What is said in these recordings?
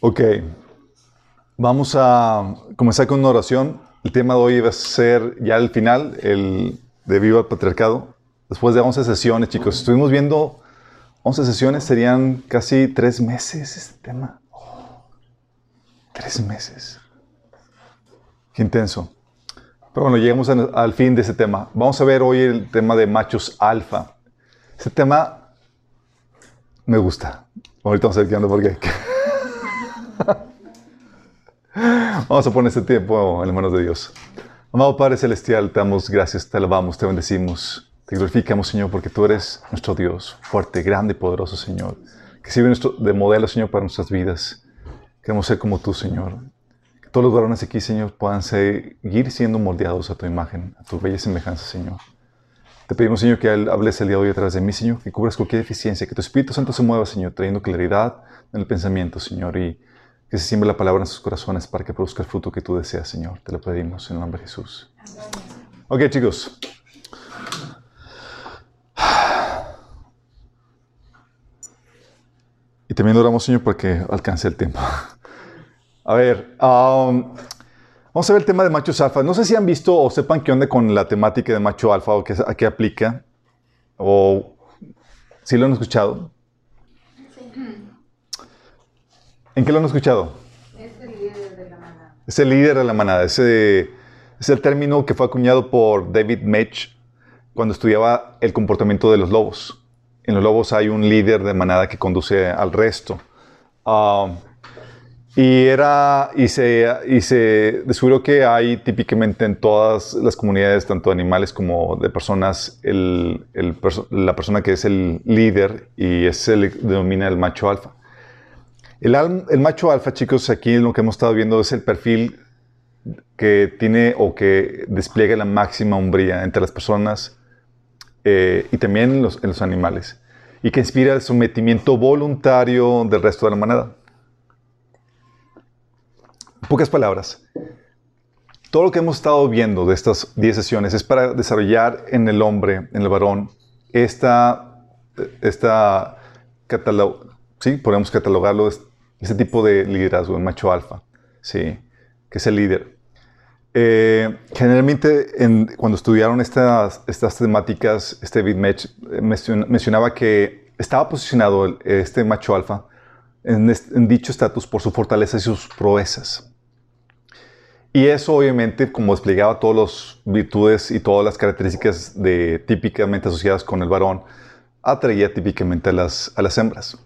Ok. Vamos a comenzar con una oración. El tema de hoy va a ser ya el final, el de Viva Patriarcado. Después de 11 sesiones, chicos. Estuvimos viendo 11 sesiones, serían casi tres meses este tema. tres meses. Qué intenso. Pero bueno, llegamos al, al fin de ese tema. Vamos a ver hoy el tema de machos alfa. Ese tema me gusta. Ahorita vamos a qué onda por qué. Vamos a poner este tiempo en las manos de Dios. Amado Padre Celestial, te damos gracias, te alabamos, te bendecimos, te glorificamos, Señor, porque tú eres nuestro Dios, fuerte, grande y poderoso, Señor, que sirve nuestro, de modelo, Señor, para nuestras vidas. Queremos ser como tú, Señor. Que todos los varones aquí, Señor, puedan seguir siendo moldeados a tu imagen, a tu bella semejanza, Señor. Te pedimos, Señor, que hables el día de hoy a de mí, Señor, que cubras cualquier deficiencia, que tu Espíritu Santo se mueva, Señor, trayendo claridad en el pensamiento, Señor, y que se siembre la palabra en sus corazones para que produzca el fruto que tú deseas, Señor. Te lo pedimos en el nombre de Jesús. Ok, chicos. Y también oramos, Señor, para que alcance el tiempo. A ver, um, vamos a ver el tema de machos alfa. No sé si han visto o sepan qué onda con la temática de macho alfa o qué, a qué aplica. O si lo han escuchado. ¿En qué lo han escuchado? Es el líder de la manada. Es el líder de la manada. Es el término que fue acuñado por David Mech cuando estudiaba el comportamiento de los lobos. En los lobos hay un líder de manada que conduce al resto. Ah, y, era, y, se, y se descubrió que hay típicamente en todas las comunidades, tanto de animales como de personas, el, el la persona que es el líder y se le denomina el macho alfa. El, el, macho alfa, chicos, aquí lo que hemos estado viendo es el perfil que tiene o que despliega la máxima hombría entre las personas eh, y también en los, en los, animales, y que inspira el sometimiento voluntario del resto de la manada. Pocas palabras, todo lo que hemos estado viendo de estas 10 sesiones es para desarrollar en el hombre, en el varón, esta, esta sí, podemos catalogarlo, ese tipo de liderazgo, el macho alfa, sí, que es el líder. Eh, generalmente, en, cuando estudiaron estas, estas temáticas, este David Mech mencionaba que estaba posicionado este macho alfa en, dicho estatus por su fortaleza y sus proezas. Y eso obviamente, como desplegaba todas las virtudes y todas las características de, típicamente asociadas con el varón, atraía típicamente a las, a las hembras.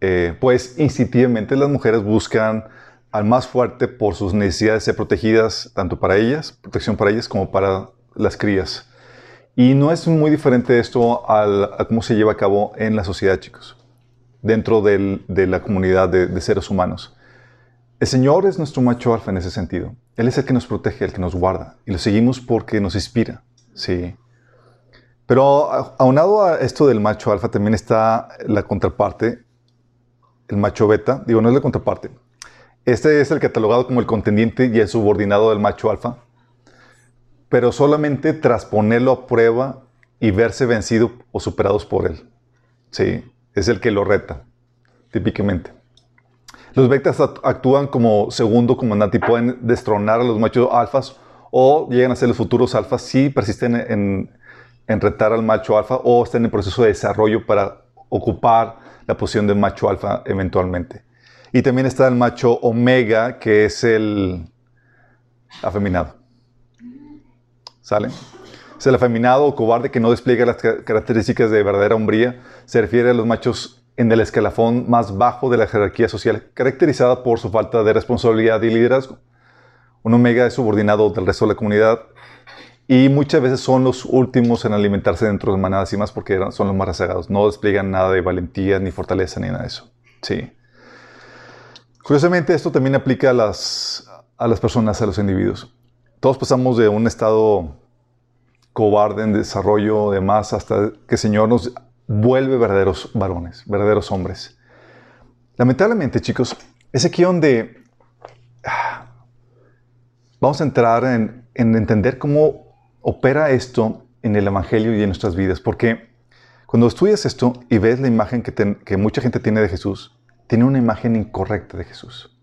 Eh, pues instintivamente las mujeres buscan al más fuerte por sus necesidades de ser protegidas, tanto para ellas, protección para ellas, como para las crías. Y no es muy diferente esto al, a cómo se lleva a cabo en la sociedad, chicos, dentro del, de la comunidad de, de, seres humanos. El Señor es nuestro macho alfa en ese sentido. Él es el que nos protege, el que nos guarda. Y lo seguimos porque nos inspira. Sí. Pero aunado a esto del macho alfa también está la contraparte, el macho beta, digo, no es la contraparte. Este es el catalogado como el contendiente y el subordinado del macho alfa, pero solamente tras ponerlo a prueba y verse vencido o superados por él. Sí, es el que lo reta, típicamente. Los betas actúan como segundo comandante y pueden destronar a los machos alfas o llegan a ser los futuros alfas si persisten en, en retar al macho alfa o están en proceso de desarrollo para ocupar la posición del macho alfa eventualmente. Y también está el macho omega, que es el afeminado. ¿Sale? El afeminado o cobarde que no despliega las características de verdadera hombría. Se refiere a los machos en el escalafón más bajo de la jerarquía social, caracterizada por su falta de responsabilidad y liderazgo. Un omega es subordinado del resto de la comunidad y muchas veces son los últimos en alimentarse dentro de manadas y más porque son los más rezagados. No despliegan nada de valentía, ni fortaleza, ni nada de eso. Sí. Curiosamente, esto también aplica a las, a las personas, a los individuos. Todos pasamos de un estado cobarde en desarrollo de más hasta que el Señor nos vuelve verdaderos varones, verdaderos hombres. Lamentablemente, chicos, es aquí donde ah, vamos a entrar en, en entender cómo opera esto en el Evangelio y en nuestras vidas, porque cuando estudias esto y ves la imagen que, que mucha gente tiene de Jesús, tiene una imagen incorrecta de Jesús.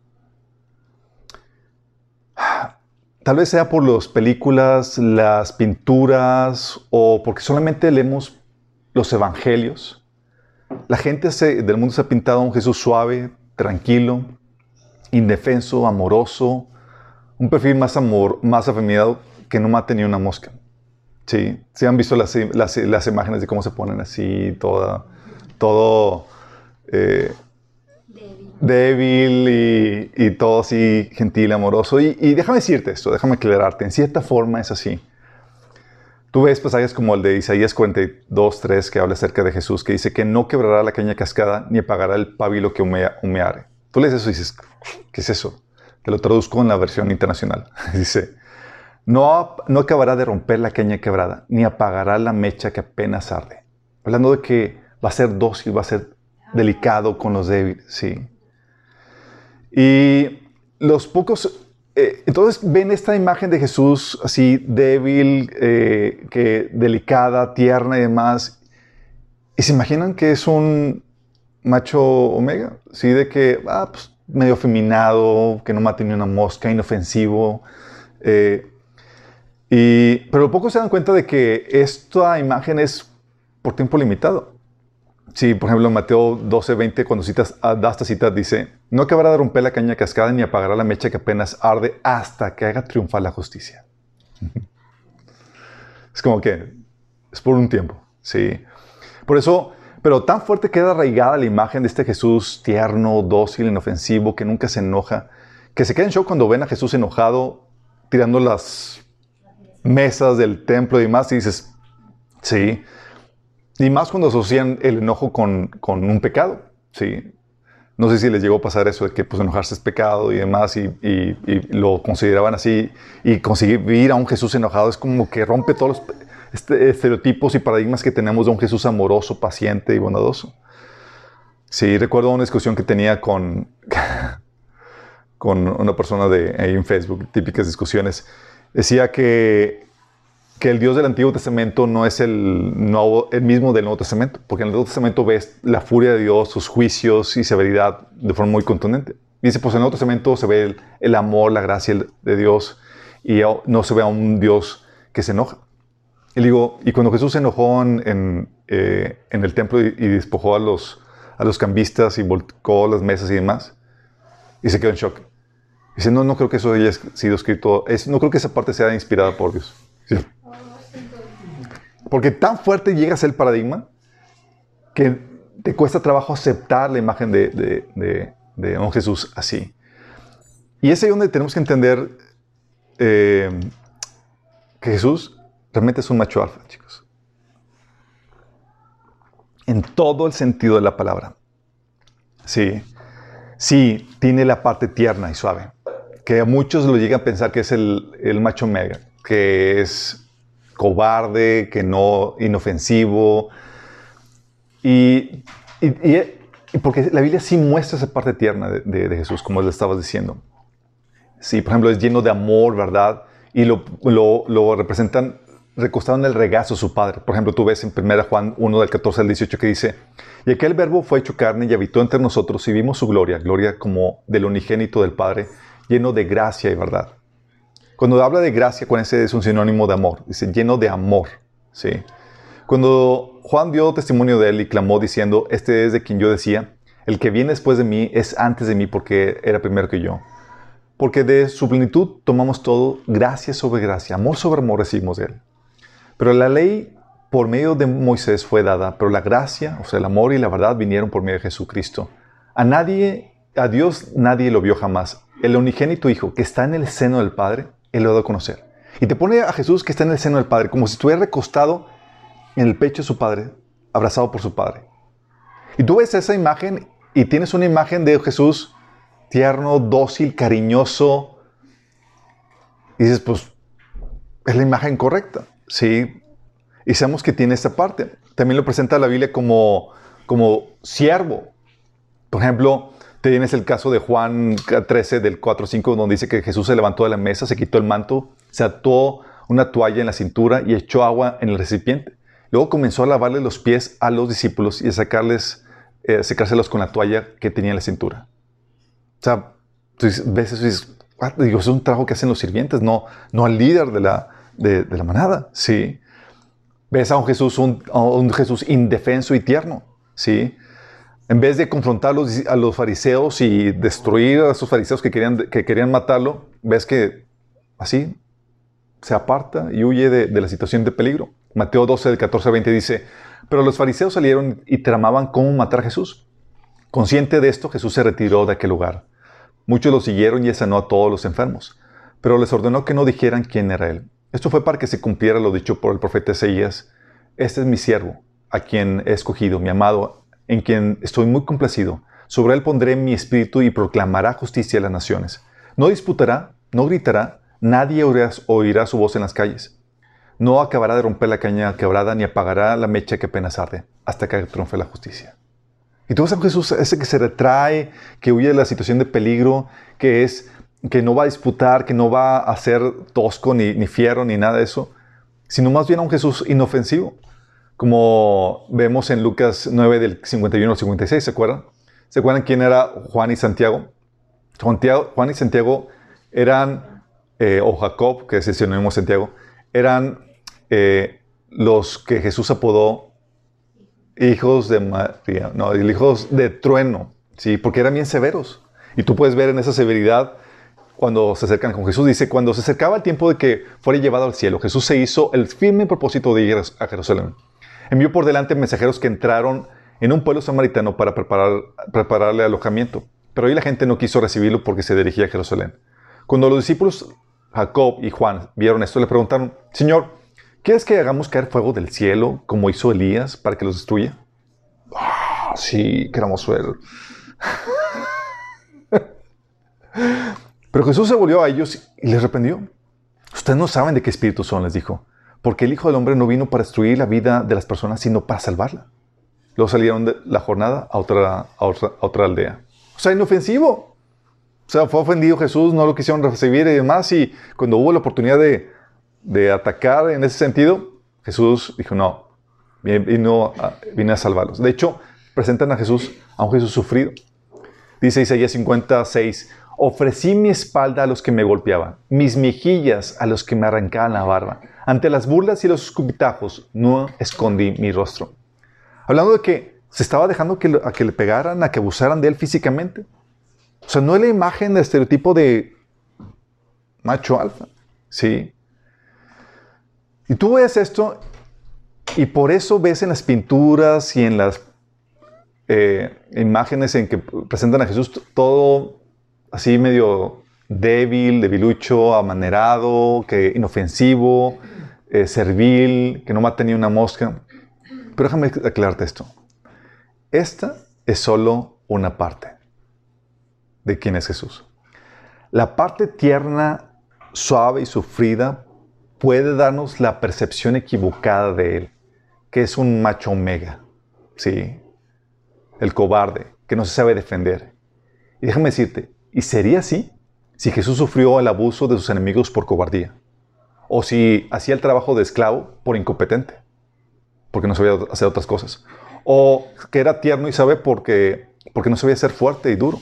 Tal vez sea por las películas, las pinturas o porque solamente leemos los evangelios. La gente del mundo se ha pintado a un Jesús suave, tranquilo, indefenso, amoroso, un perfil más, amor, más afeminado que no mate ni una mosca. Sí, sí han visto las, las, imágenes de cómo se ponen así, toda, todo eh, débil y, todo así gentil, amoroso. Y, déjame decirte esto, déjame aclararte, en cierta forma es así. Tú ves pasajes como el de Isaías 42, 3, que habla acerca de Jesús, que dice que no quebrará la caña cascada ni apagará el pabilo que humeare. Tú lees eso y dices, ¿qué es eso? Te lo traduzco en la versión internacional. dice, no, no acabará de romper la caña quebrada, ni apagará la mecha que apenas arde. Hablando de que va a ser dócil, va a ser delicado con los débiles, sí. Y los pocos... Eh, entonces ven esta imagen de Jesús así débil, eh, que delicada, tierna y demás. Y se imaginan que es un macho omega, sí, de que, ah, pues, medio feminado, que no mate ni una mosca, inofensivo. Eh, y, pero pocos se dan cuenta de que esta imagen es por tiempo limitado. Sí, por ejemplo, en Mateo 12, 20, cuando citas, da esta cita, dice, no acabará de romper la caña cascada ni apagará la mecha que apenas arde hasta que haga triunfar la justicia. es como que es por un tiempo, sí. Por eso, pero tan fuerte queda arraigada la imagen de este Jesús tierno, dócil, inofensivo, que nunca se enoja, que se queda en shock cuando ven a Jesús enojado, tirando las mesas del templo y demás, y dices, sí, y más cuando asocian el enojo con, un pecado. Sí. No sé si les llegó a pasar eso de que pues, enojarse es pecado y demás, y, lo consideraban así. Y conseguir vivir a un Jesús enojado es como que rompe todos los este, estereotipos y paradigmas que tenemos de un Jesús amoroso, paciente y bondadoso. Sí, recuerdo una discusión que tenía con, con una persona de ahí en Facebook, típicas discusiones. Decía que que el Dios del Antiguo Testamento no es el, mismo del Nuevo Testamento, porque en el Nuevo Testamento ves la furia de Dios, sus juicios y severidad de forma muy contundente. Dice, pues en el Nuevo Testamento se ve el, amor, la gracia de Dios y no se ve a un Dios que se enoja. Y digo, y cuando Jesús se enojó en, eh, el templo y, despojó a los, a cambistas y volcó las mesas y demás, y se quedó en shock. Dice, no, no creo que eso haya sido escrito, es, no creo que esa parte sea inspirada por Dios. Porque tan fuerte llega a ser el paradigma que te cuesta trabajo aceptar la imagen de, un Jesús así. Y es ahí donde tenemos que entender eh, que Jesús realmente es un macho alfa, chicos. En todo el sentido de la palabra. Sí. Sí, tiene la parte tierna y suave. Que a muchos lo llegan a pensar que es el, el macho mega, que es cobarde, que no inofensivo. Y, porque la Biblia sí muestra esa parte tierna de, Jesús, como le estabas diciendo. Sí, por ejemplo, es lleno de amor, ¿verdad? Y lo, lo, representan recostado en el regazo de su Padre. Por ejemplo, tú ves en 1 Juan 1 del 14 al 18 que dice, y aquel verbo fue hecho carne y habitó entre nosotros y vimos su gloria, gloria como del unigénito del Padre, lleno de gracia y verdad. Cuando habla de gracia, con ese es un sinónimo de amor. Dice, lleno de amor. ¿sí? Cuando Juan dio testimonio de él y clamó diciendo, este es de quien yo decía, el que viene después de mí es antes de mí porque era primero que yo. Porque de su plenitud tomamos todo, gracia sobre gracia, amor sobre amor recibimos de él. Pero la ley por medio de Moisés fue dada, pero la gracia, o sea, el amor y la verdad vinieron por medio de Jesucristo. A nadie, a Dios nadie lo vio jamás. El unigénito Hijo que está en el seno del Padre, él lo da a conocer. Y te pone a Jesús que está en el seno del Padre, como si estuviera recostado en el pecho de su Padre, abrazado por su Padre. Y tú ves esa imagen y tienes una imagen de Jesús tierno, dócil, cariñoso. Y dices, pues, es la imagen correcta. Sí. Y sabemos que tiene esta parte. También lo presenta la Biblia como, como siervo. Por ejemplo, Tienes el caso de Juan 13 del 4-5 donde dice que Jesús se levantó de la mesa, se quitó el manto, se ató una toalla en la cintura y echó agua en el recipiente. Luego comenzó a lavarle los pies a los discípulos y a sacarles eh, secárselos con la toalla que tenía en la cintura. O sea, tú ves eso y dices, digo, es un trabajo que hacen los sirvientes, no, no al líder de la, de, la manada, ¿sí? Ves a un Jesús, un, un Jesús indefenso y tierno, ¿sí? En vez de confrontar a los, fariseos y destruir a esos fariseos que querían, que querían matarlo, ves que así se aparta y huye de, la situación de peligro. Mateo 12, del 14 al 20 dice, pero los fariseos salieron y tramaban cómo matar a Jesús. Consciente de esto, Jesús se retiró de aquel lugar. Muchos lo siguieron y sanó a todos los enfermos, pero les ordenó que no dijeran quién era él. Esto fue para que se cumpliera lo dicho por el profeta Isaías. Este es mi siervo, a quien he escogido, mi amado, en quien estoy muy complacido. Sobre él pondré mi espíritu y proclamará justicia a las naciones. No disputará, no gritará, nadie oirá, su voz en las calles. No acabará de romper la caña quebrada ni apagará la mecha que apenas arde, hasta que triunfe la justicia. Y tú ves a Jesús, ese que se retrae, que huye de la situación de peligro, que es que no va a disputar, que no va a ser tosco, ni, ni fiero, ni nada de eso, sino más bien a un Jesús inofensivo, como vemos en Lucas 9 del 51 al 56, ¿se acuerdan? ¿Se acuerdan quién era Juan y Santiago? Juan y Santiago eran, eh, o Jacob, que es el sinónimo Santiago, eran eh, los que Jesús apodó hijos de María, no, hijos de trueno, ¿sí? Porque eran bien severos. Y tú puedes ver en esa severidad cuando se acercan con Jesús. Dice, cuando se acercaba el tiempo de que fuera llevado al cielo, Jesús se hizo el firme propósito de ir a Jerusalén. Envió por delante mensajeros que entraron en un pueblo samaritano para preparar, prepararle alojamiento. Pero ahí la gente no quiso recibirlo porque se dirigía a Jerusalén. Cuando los discípulos Jacob y Juan vieron esto, le preguntaron, Señor, ¿quieres que hagamos caer fuego del cielo como hizo Elías para que los destruya? Ah, sí, queramos ver. Pero Jesús se volvió a ellos y les reprendió. Ustedes no saben de qué espíritu son, les dijo, porque el Hijo del Hombre no vino para destruir la vida de las personas, sino para salvarla. Luego salieron de la jornada a otra, a otra, aldea. O sea, inofensivo. O sea, fue ofendido Jesús, no lo quisieron recibir y demás. Y cuando hubo la oportunidad de, de atacar en ese sentido, Jesús dijo, no, vino a, vine a salvarlos. De hecho, presentan a Jesús, a un Jesús sufrido. Dice Isaías 56, ofrecí mi espalda a los que me golpeaban, mis mejillas a los que me arrancaban la barba. Ante las burlas y los escupitajos no escondí mi rostro. Hablando de que se estaba dejando que, a que le pegaran, a que abusaran de él físicamente. O sea, no es la imagen de estereotipo de macho alfa. Sí. Y tú ves esto y por eso ves en las pinturas y en las eh, imágenes en que presentan a Jesús todo así medio débil, debilucho, amanerado, que inofensivo, eh, servil, que no mata ni una mosca. Pero déjame aclararte esto. Esta es solo una parte de quién es Jesús. La parte tierna, suave y sufrida puede darnos la percepción equivocada de Él, que es un macho omega, ¿sí? El cobarde, que no se sabe defender. Y déjame decirte, ¿y sería así si Jesús sufrió el abuso de sus enemigos por cobardía? ¿O si hacía el trabajo de esclavo por incompetente? Porque no sabía hacer otras cosas. ¿O que era tierno y sabe porque, porque no sabía ser fuerte y duro?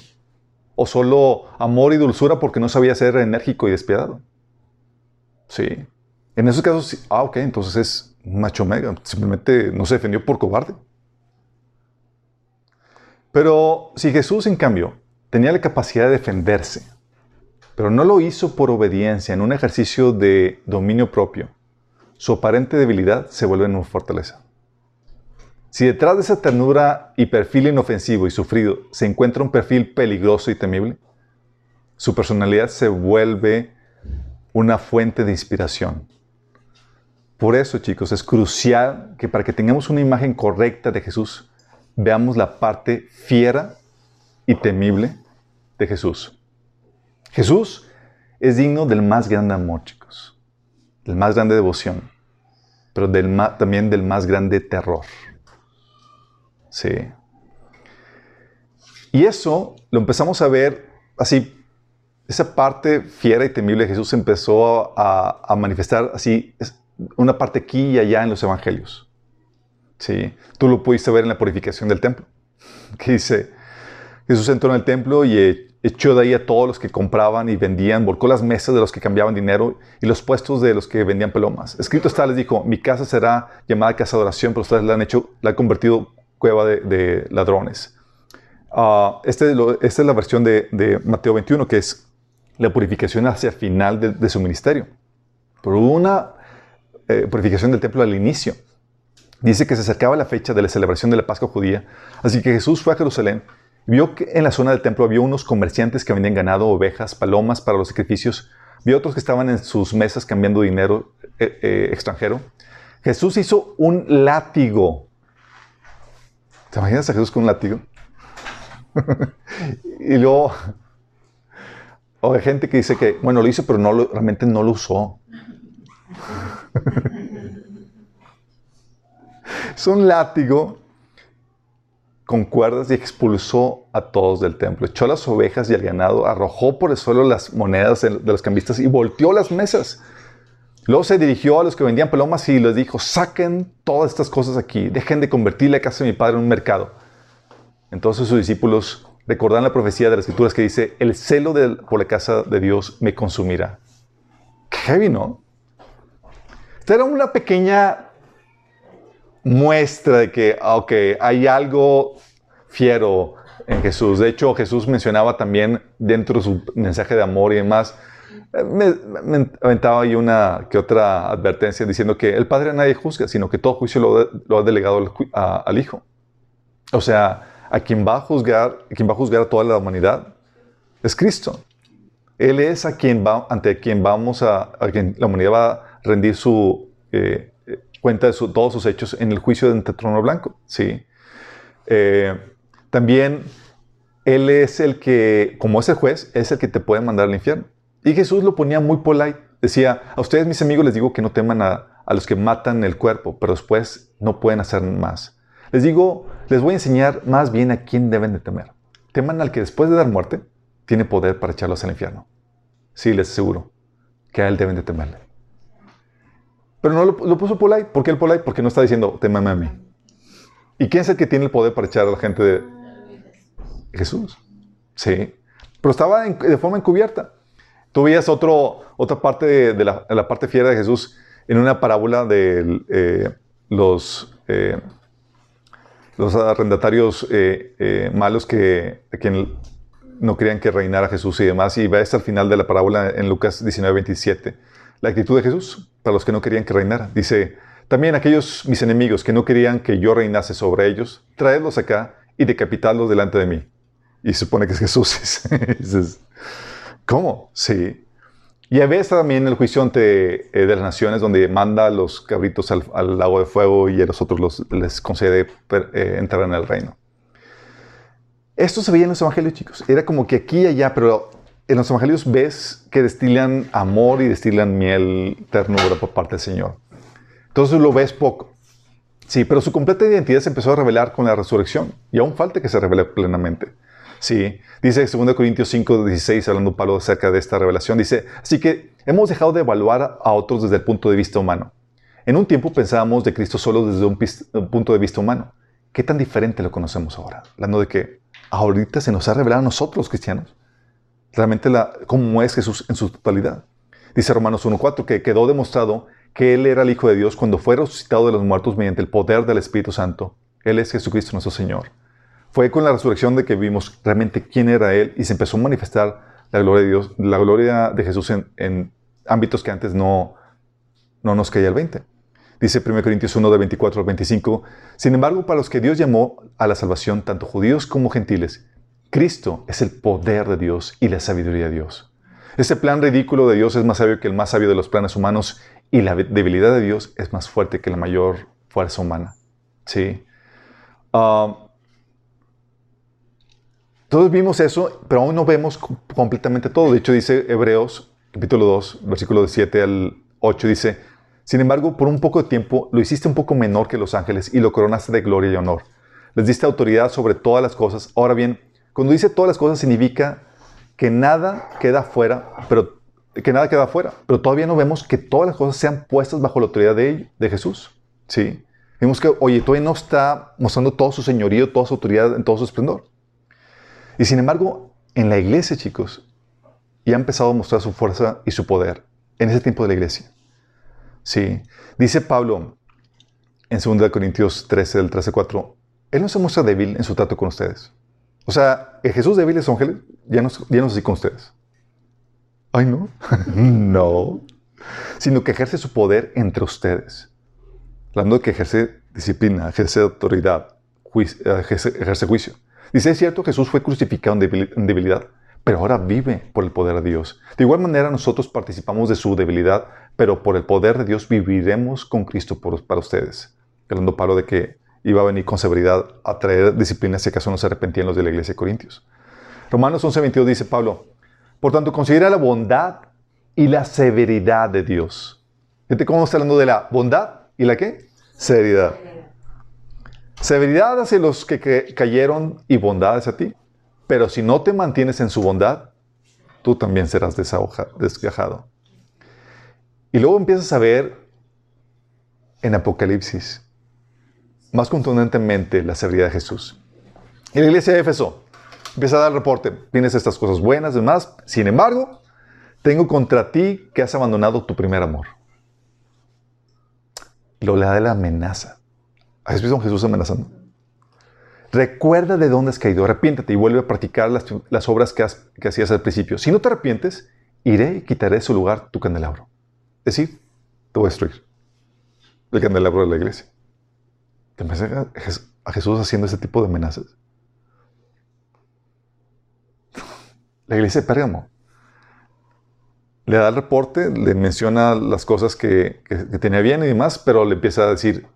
¿O solo amor y dulzura porque no sabía ser enérgico y despiadado? Sí. En esos casos, ah, ok, entonces es macho mega. Simplemente no se defendió por cobarde. Pero si Jesús, en cambio, tenía la capacidad de defenderse, pero no lo hizo por obediencia en un ejercicio de dominio propio, su aparente debilidad se vuelve en una fortaleza. Si detrás de esa ternura y perfil inofensivo y sufrido se encuentra un perfil peligroso y temible, su personalidad se vuelve una fuente de inspiración. Por eso, chicos, es crucial que para que tengamos una imagen correcta de Jesús, veamos la parte fiera y temible de Jesús. Jesús es digno del más grande amor, chicos, del más grande devoción, pero también del más grande terror. Sí. Y eso lo empezamos a ver así, esa parte fiera y temible de Jesús empezó a, a manifestar así, una parte aquí y allá en los evangelios. Sí. Tú lo pudiste ver en la purificación del templo. que dice, Jesús entró en el templo y eh, echó de ahí a todos los que compraban y vendían, volcó las mesas de los que cambiaban dinero y los puestos de los que vendían palomas. Escrito está, les dijo, mi casa será llamada casa de oración, pero ustedes la han hecho, la han convertido cueva de, ladrones. Uh, esta es la versión de, Mateo 21, que es la purificación hacia el final de, su ministerio. Pero una eh, purificación del templo al inicio. Dice que se acercaba la fecha de la celebración de la Pascua judía, así que Jesús fue a Jerusalén Vio que en la zona del templo había unos comerciantes que vendían ganado, ovejas, palomas para los sacrificios. Vio otros que estaban en sus mesas cambiando dinero eh, eh, extranjero. Jesús hizo un látigo. ¿Te imaginas a Jesús con un látigo? y luego, o hay gente que dice que, bueno, lo hizo, pero no realmente no lo usó. es un látigo con cuerdas y expulsó a todos del templo. Echó las ovejas y el ganado, arrojó por el suelo las monedas de los cambistas y volteó las mesas. Luego se dirigió a los que vendían palomas y les dijo, saquen todas estas cosas aquí, dejen de convertir la casa de mi padre en un mercado. Entonces sus discípulos recordan la profecía de las escrituras que dice, el celo por la casa de Dios me consumirá. Qué heavy, ¿no? Era una pequeña muestra de que, aunque hay algo fiero en Jesús. De hecho, Jesús mencionaba también dentro de su mensaje de amor y demás, eh, me, aventaba ahí una que otra advertencia diciendo que el Padre nadie juzga, sino que todo juicio lo, ha delegado al, Hijo. O sea, a quien va a juzgar, a quien va a juzgar a toda la humanidad es Cristo. Él es a quien va, ante quien vamos a, a quien la humanidad va a rendir su eh, cuenta de todos sus hechos en el juicio de trono blanco. ¿sí? Eh, también Él es el que, como es el juez, es el que te puede mandar al infierno. Y Jesús lo ponía muy polite. Decía, a ustedes mis amigos les digo que no teman a, a los que matan el cuerpo, pero después no pueden hacer más. Les digo, les voy a enseñar más bien a quién deben de temer. Teman al que después de dar muerte tiene poder para echarlos al infierno. Sí, les aseguro que a él deben de temerle. Pero no lo, puso polite. ¿Por qué el polite? Porque no está diciendo, temame a mí. ¿Y quién es el que tiene el poder para echar a la gente de Jesús? Sí. Pero estaba de forma encubierta. Tú veías otro, otra parte de, la, parte fiera de Jesús en una parábola de eh, los, eh, los arrendatarios eh, malos que, quien no querían que reinara Jesús y demás. Y ves al final de la parábola en Lucas 19, 27 la actitud de Jesús para los que no querían que reinara. Dice, también aquellos mis enemigos que no querían que yo reinase sobre ellos, traedlos acá y decapitadlos delante de mí. Y se supone que es Jesús. ¿cómo? Sí. Y a veces también el juicio ante, eh, de las naciones donde manda a los cabritos al, lago de fuego y a los otros los, les concede eh, entrar en el reino. Esto se veía en los evangelios, chicos. Era como que aquí y allá, pero en los evangelios ves que destilan amor y destilan miel, ternura por parte del Señor. Entonces lo ves poco. Sí, pero su completa identidad se empezó a revelar con la resurrección y aún falta que se revele plenamente. Sí, dice 2 Corintios 5, 16, hablando Pablo acerca de esta revelación, dice, así que hemos dejado de evaluar a otros desde el punto de vista humano. En un tiempo pensábamos de Cristo solo desde un, un punto de vista humano. ¿Qué tan diferente lo conocemos ahora? Hablando de que ahorita se nos ha revelado a nosotros los cristianos realmente la, cómo es Jesús en su totalidad. Dice Romanos 1.4 que quedó demostrado que Él era el Hijo de Dios cuando fue resucitado de los muertos mediante el poder del Espíritu Santo. Él es Jesucristo nuestro Señor. Fue con la resurrección de que vimos realmente quién era Él y se empezó a manifestar la gloria de Dios, la gloria de Jesús en, ámbitos que antes no, no nos caía el 20. Dice 1 Corintios 1 de 24 al 25, sin embargo, para los que Dios llamó a la salvación, tanto judíos como gentiles, Cristo es el poder de Dios y la sabiduría de Dios. Ese plan ridículo de Dios es más sabio que el más sabio de los planes humanos y la debilidad de Dios es más fuerte que la mayor fuerza humana. ¿Sí? Ah, todos vimos eso, pero aún no vemos completamente todo. De hecho, dice Hebreos, capítulo 2, versículo 7 al 8, dice, sin embargo, por un poco de tiempo lo hiciste un poco menor que los ángeles y lo coronaste de gloria y honor. Les diste autoridad sobre todas las cosas. Ahora bien, cuando dice todas las cosas significa que nada queda fuera, pero que nada queda fuera, pero todavía no vemos que todas las cosas sean puestas bajo la autoridad de, de Jesús. ¿Sí? Vemos que, oye, todavía no está mostrando todo su señorío, toda su autoridad, en todo su esplendor. Y sin embargo, en la iglesia, chicos, ya ha empezado a mostrar su fuerza y su poder en ese tiempo de la iglesia. Sí. Dice Pablo en 2 Corintios 13, del 13 4, Él no se muestra débil en su trato con ustedes. O sea, el Jesús débil es ángeles, ya no, ya no es así con ustedes. Ay, no. no. Sino que ejerce su poder entre ustedes. Hablando de que ejerce disciplina, ejerce autoridad, ejerce, juicio. Dice, es cierto, Jesús fue crucificado en debilidad, pero ahora vive por el poder de Dios. De igual manera, nosotros participamos de su debilidad, pero por el poder de Dios viviremos con Cristo para ustedes. Hablando Pablo de que iba a venir con severidad a traer disciplina si acaso no se arrepentían los de la iglesia de Corintios. Romanos 11:22 dice Pablo, por tanto, considera la bondad y la severidad de Dios. Fíjate cómo está hablando de la bondad y la qué? Severidad. Severidad hacia los que, cayeron y bondad hacia ti. Pero si no te mantienes en su bondad, tú también serás desgajado. Y luego empiezas a ver en Apocalipsis más contundentemente la severidad de Jesús. En la iglesia de Éfeso empieza a dar reporte, tienes estas cosas buenas, demás, sin embargo, tengo contra ti que has abandonado tu primer amor. Lo le da la amenaza. ¿Has visto a Jesús amenazando? Recuerda de dónde has caído, arrepiéntate y vuelve a practicar las, obras que, hacías al principio. Si no te arrepientes, iré y quitaré de su lugar tu candelabro. Es decir, te voy a destruir. El candelabro de la iglesia. ¿Te imaginas a Jesús haciendo ese tipo de amenazas? La iglesia de Pérgamo. Le da el reporte, le menciona las cosas que, tenía bien y demás, pero le empieza a decir,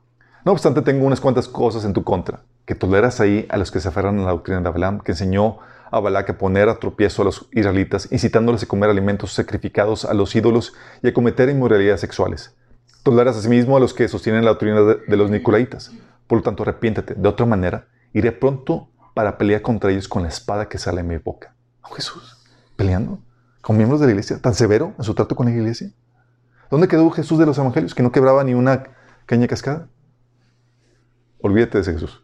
no obstante, tengo unas cuantas cosas en tu contra que toleras ahí a los que se aferran a la doctrina de Balaam, que enseñó a Balac a poner a tropiezo a los israelitas, incitándoles a comer alimentos sacrificados a los ídolos y a cometer inmoralidades sexuales. Toleras asimismo a los que sostienen la doctrina de, los nicolaitas. Por lo tanto, arrepiéntete. De otra manera, iré pronto para pelear contra ellos con la espada que sale de mi boca. Oh, Jesús, peleando con miembros de la iglesia, tan severo en su trato con la iglesia. ¿Dónde quedó Jesús de los evangelios, que no quebraba ni una caña cascada? Olvídate de ese Jesús.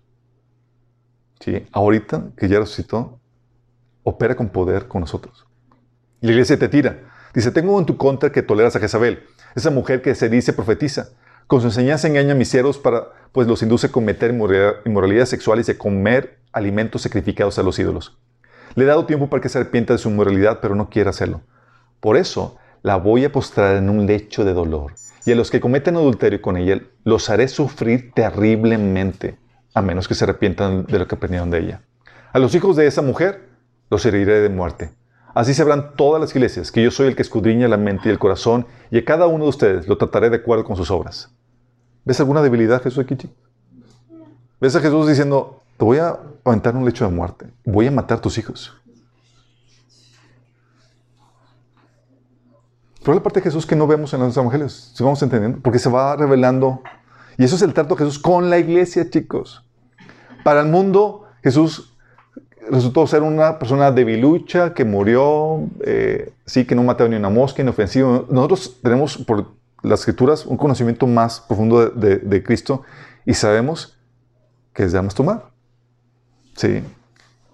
¿sí? ahorita que ya resucitó, opera con poder con nosotros. Y la iglesia te tira. Dice, tengo en tu contra que toleras a Jezabel, esa mujer que se dice profetiza. Con su enseñanza engaña a mis siervos para, pues los induce a cometer inmoralidades sexuales y a comer alimentos sacrificados a los ídolos. Le he dado tiempo para que se arrepienta de su inmoralidad, pero no quiere hacerlo. Por eso la voy a postrar en un lecho de dolor. Y a los que cometen adulterio con ella, los haré sufrir terriblemente a menos que se arrepientan de lo que aprendieron de ella. A los hijos de esa mujer los heriré de muerte. Así sabrán todas las iglesias que yo soy el que escudriña la mente y el corazón, y a cada uno de ustedes lo trataré de acuerdo con sus obras. ¿Ves alguna debilidad, Jesús, aquí, ¿Ves a Jesús diciendo, te voy a aventar un lecho de muerte, voy a matar tus hijos? Pero la parte de Jesús que no vemos en los evangelios, si vamos entendiendo, porque se va revelando. Y eso es el trato de Jesús con la iglesia, chicos. Para el mundo, Jesús resultó ser una persona debilucha que murió, eh, sí, que no mató ni una mosca, inofensivo. Nosotros tenemos por las escrituras un conocimiento más profundo de, Cristo y sabemos que debemos tomar. Sí.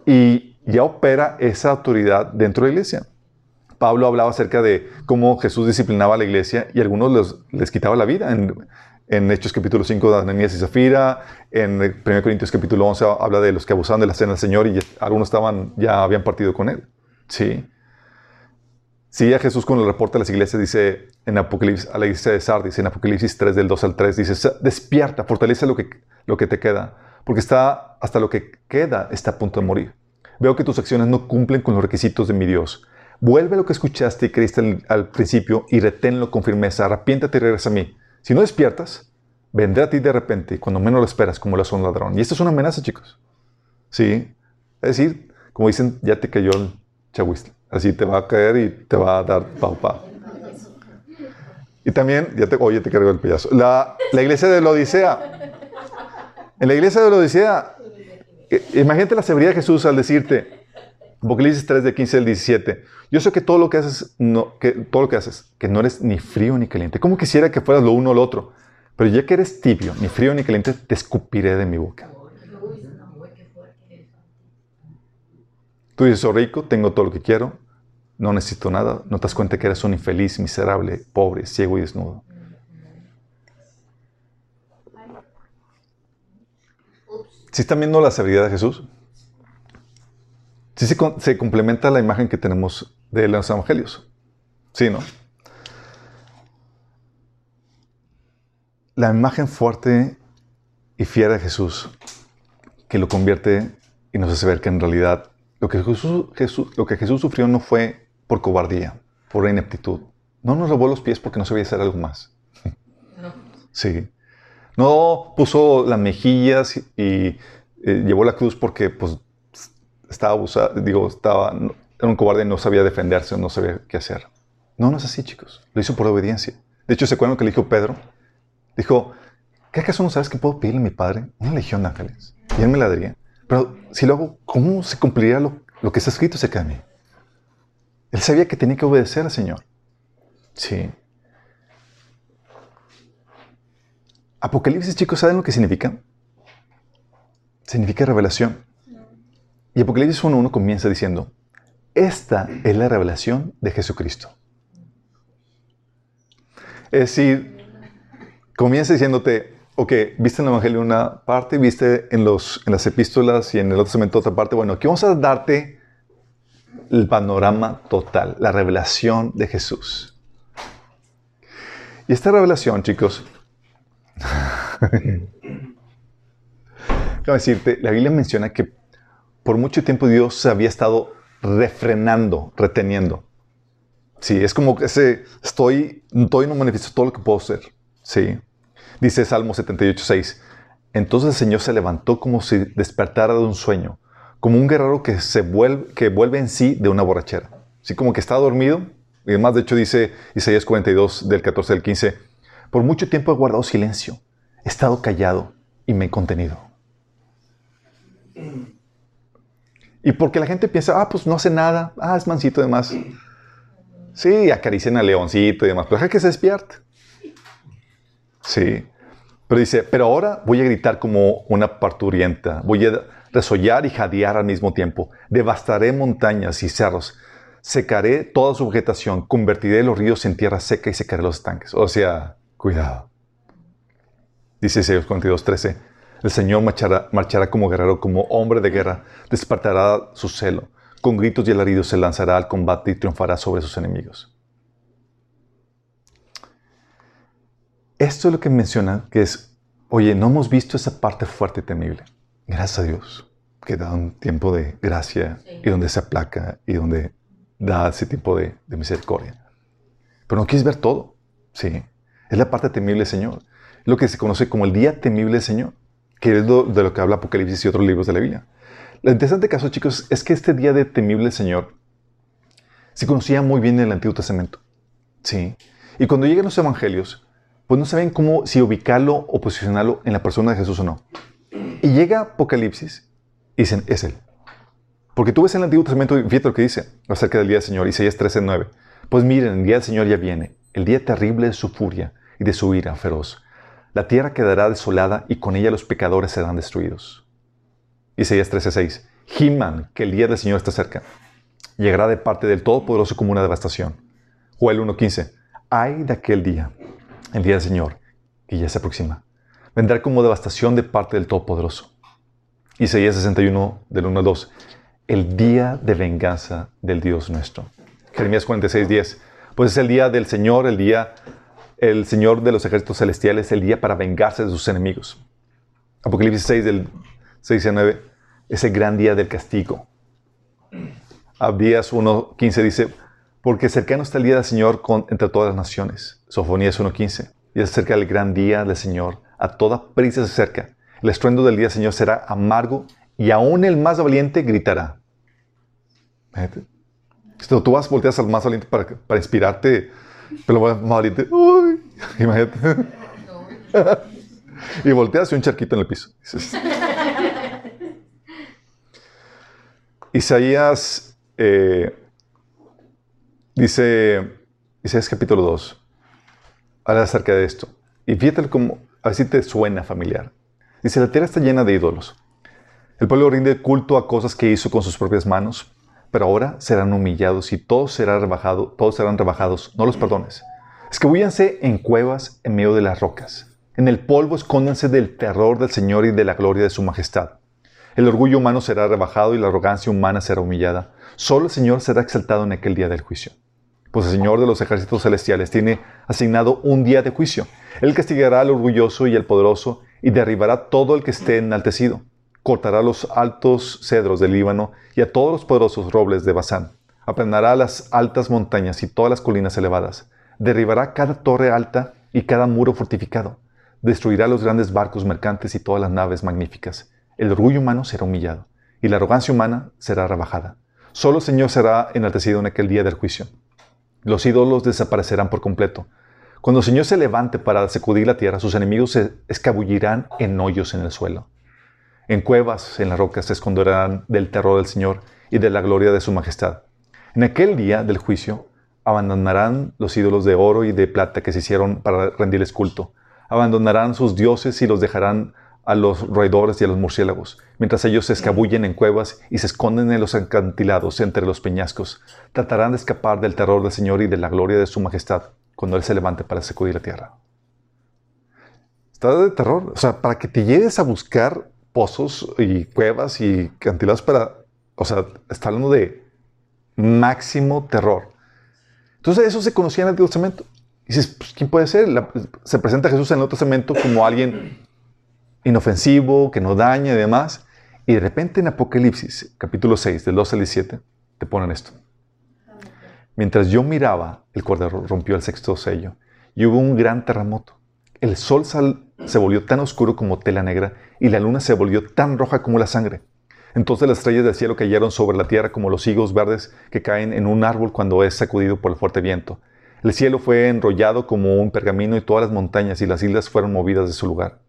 Y ya opera esa autoridad dentro de la iglesia. Pablo hablaba acerca de cómo Jesús disciplinaba a la iglesia y a algunos les, quitaba la vida. En, en Hechos capítulo 5 de Ananías y Zafira, en 1 Corintios capítulo 11 habla de los que abusaban de la cena del Señor y algunos estaban, ya habían partido con Él. Sí. Sí, a Jesús con el reporte de las iglesias dice en Apocalipsis, a la iglesia de Sardis, en Apocalipsis 3 del 2 al 3, dice, despierta, fortalece lo que, lo que te queda, porque está, hasta lo que queda está a punto de morir. Veo que tus acciones no cumplen con los requisitos de mi Dios. Vuelve lo que escuchaste y creíste al, al principio y reténlo con firmeza. Arrepiéntate y regresa a mí. Si no despiertas, vendrá a ti de repente, cuando menos lo esperas, como lo hace un ladrón. Y esto es una amenaza, chicos. Sí. Es decir, como dicen, ya te cayó el chahuistle. Así te va a caer y te va a dar pau pau. Y también, ya te, oye, te cargo el pedazo. La, la iglesia de la Odisea. En la iglesia de la Odisea, imagínate la severidad de Jesús al decirte, Apocalipsis 3 de 15 al 17. Yo sé que todo lo que haces, no, que todo lo que haces, que no eres ni frío ni caliente. ¿Cómo quisiera que fueras lo uno o lo otro? Pero ya que eres tibio, ni frío ni caliente, te escupiré de mi boca. Tú dices, soy rico, tengo todo lo que quiero, no necesito nada. No te das cuenta que eres un infeliz, miserable, pobre, ciego y desnudo. ¿Sí están viendo la sabiduría de Jesús? Sí se, se complementa la imagen que tenemos de los evangelios. Sí, ¿no? La imagen fuerte y fiera de Jesús que lo convierte y nos hace ver que en realidad lo que Jesús, Jesús, lo que Jesús sufrió no fue por cobardía, por ineptitud. No nos lavó los pies porque no sabía hacer algo más. No. Sí. No puso las mejillas y eh, llevó la cruz porque pues, estaba abusado, digo, estaba, era un cobarde y no sabía defenderse, no sabía qué hacer. No, no es así, chicos. Lo hizo por obediencia. De hecho, ¿se acuerdan que le dijo Pedro? Dijo, ¿qué acaso no sabes que puedo pedirle a mi padre una legión de ángeles? Y él me la daría. Pero si lo hago, ¿cómo se cumpliría lo, lo que está escrito acerca de mí? Él sabía que tenía que obedecer al Señor. Sí. Apocalipsis, chicos, ¿saben lo que significa? Significa revelación. Y Apocalipsis 1.1 comienza diciendo, esta es la revelación de Jesucristo. Es decir, comienza diciéndote, ok, viste en el Evangelio una parte, viste en, los, en las epístolas y en el otro Testamento otra parte. Bueno, aquí vamos a darte el panorama total, la revelación de Jesús. Y esta revelación, chicos, déjame decirte, la Biblia menciona que por mucho tiempo Dios se había estado refrenando, reteniendo. Sí, es como que ese, estoy, estoy no manifiesto todo lo que puedo ser. Sí. Dice Salmo 78, 6. Entonces el Señor se levantó como si despertara de un sueño como un guerrero que, se vuelve, que vuelve en sí de una borrachera. Así como que está dormido. Y además, de hecho, dice Isaías 42, del 14 al 15, por mucho tiempo he guardado silencio, he estado callado y me he contenido. Y porque la gente piensa, ah, pues no hace nada, ah, es mansito y demás. Sí, acarician al leoncito y demás, pero deja que se despierte. Sí. Pero dice, pero ahora voy a gritar como una parturienta, voy a resollar y jadear al mismo tiempo. Devastaré montañas y cerros. Secaré toda su vegetación. Convertiré los ríos en tierra seca y secaré los estanques. O sea, cuidado. Dice Isaías 42, 13. El Señor marchará, marchará como guerrero, como hombre de guerra. Despertará su celo. Con gritos y alaridos se lanzará al combate y triunfará sobre sus enemigos. Esto es lo que menciona, que es, oye, no hemos visto esa parte fuerte y temible. Gracias a Dios que da un tiempo de gracia y donde se aplaca y donde da ese tiempo de, misericordia. Pero no quieres ver todo. Sí. Es la parte temible del Señor. Lo que se conoce como el día temible del Señor, que es de lo que habla Apocalipsis y otros libros de la Biblia. Lo interesante caso, chicos, es que este día de temible Señor se conocía muy bien en el Antiguo Testamento. Sí. Y cuando llegan los evangelios, pues no saben cómo, si ubicarlo o posicionarlo en la persona de Jesús o no. Y llega Apocalipsis y dicen, es Él. Porque tú ves en el Antiguo Testamento, fíjate lo que dice acerca del día del Señor, Isaías 13:9. Pues miren, el día del Señor ya viene, el día terrible de su furia y de su ira feroz. La tierra quedará desolada y con ella los pecadores serán destruidos. Isaías 13:6. Giman, que el día del Señor está cerca. Llegará de parte del Todopoderoso como una devastación. Joel 1:15. Ay de aquel día, el día del Señor, que ya se aproxima vendrá como devastación de parte del Todopoderoso. Isaías 61, del 1 al 2. El día de venganza del Dios nuestro. Jeremías 46, 10. Pues es el día del Señor, el día, el Señor de los ejércitos celestiales, el día para vengarse de sus enemigos. Apocalipsis 6, del 6 al 9. Es el gran día del castigo. Abdías 1, 15 dice, porque cercano está el día del Señor con, entre todas las naciones. Sofonías 1.15. Y es cerca del gran día del Señor a toda prisa se acerca. El estruendo del día del Señor será amargo y aún el más valiente gritará. Esto, tú vas, volteas al más valiente para, para inspirarte, pero el más valiente, uy, imagínate. y volteas y un charquito en el piso. Isaías eh, dice, Isaías capítulo 2, habla acerca de esto. Y fíjate cómo, así te suena familiar. Dice, la tierra está llena de ídolos. El pueblo rinde culto a cosas que hizo con sus propias manos, pero ahora serán humillados y todos serán rebajados, todos serán rebajados, no los perdones. Escabúllanse en cuevas en medio de las rocas. En el polvo escóndanse del terror del Señor y de la gloria de su majestad. El orgullo humano será rebajado y la arrogancia humana será humillada. Solo el Señor será exaltado en aquel día del juicio. Pues el Señor de los ejércitos celestiales tiene asignado un día de juicio. Él castigará al orgulloso y al poderoso y derribará todo el que esté enaltecido cortará los altos cedros del Líbano y a todos los poderosos robles de Basán. Aplanará las altas montañas y todas las colinas elevadas. Derribará cada torre alta y cada muro fortificado. Destruirá los grandes barcos mercantes y todas las naves magníficas. El orgullo humano será humillado y la arrogancia humana será rebajada. Solo el Señor será enaltecido en aquel día del juicio. Los ídolos desaparecerán por completo. Cuando el Señor se levante para sacudir la tierra, sus enemigos se escabullirán en hoyos en el suelo. En cuevas en las rocas se esconderán del terror del Señor y de la gloria de su majestad. En aquel día del juicio abandonarán los ídolos de oro y de plata que se hicieron para rendirles culto. Abandonarán sus dioses y los dejarán a los roedores y a los murciélagos, mientras ellos se escabullen en cuevas y se esconden en los acantilados entre los peñascos. Tratarán de escapar del terror del Señor y de la gloria de su majestad cuando Él se levante para sacudir la tierra. Está de terror. O sea, para que te lleves a buscar pozos y cuevas y cantilados para, o sea, está hablando de máximo terror. Entonces eso se conocía en el Antiguo Testamento. Y dices, pues, ¿quién puede ser? se presenta Jesús en el Nuevo Testamento como alguien inofensivo, que no daña y demás. Y de repente en Apocalipsis, capítulo 6, del 12 al 17, te ponen esto. Mientras yo miraba, el cordero rompió el sexto sello y hubo un gran terremoto. El sol se volvió tan oscuro como tela negra y la luna se volvió tan roja como la sangre. Entonces las estrellas del cielo cayeron sobre la tierra como los higos verdes que caen en un árbol cuando es sacudido por el fuerte viento. El cielo fue enrollado como un pergamino y todas las montañas y las islas fueron movidas de su lugar.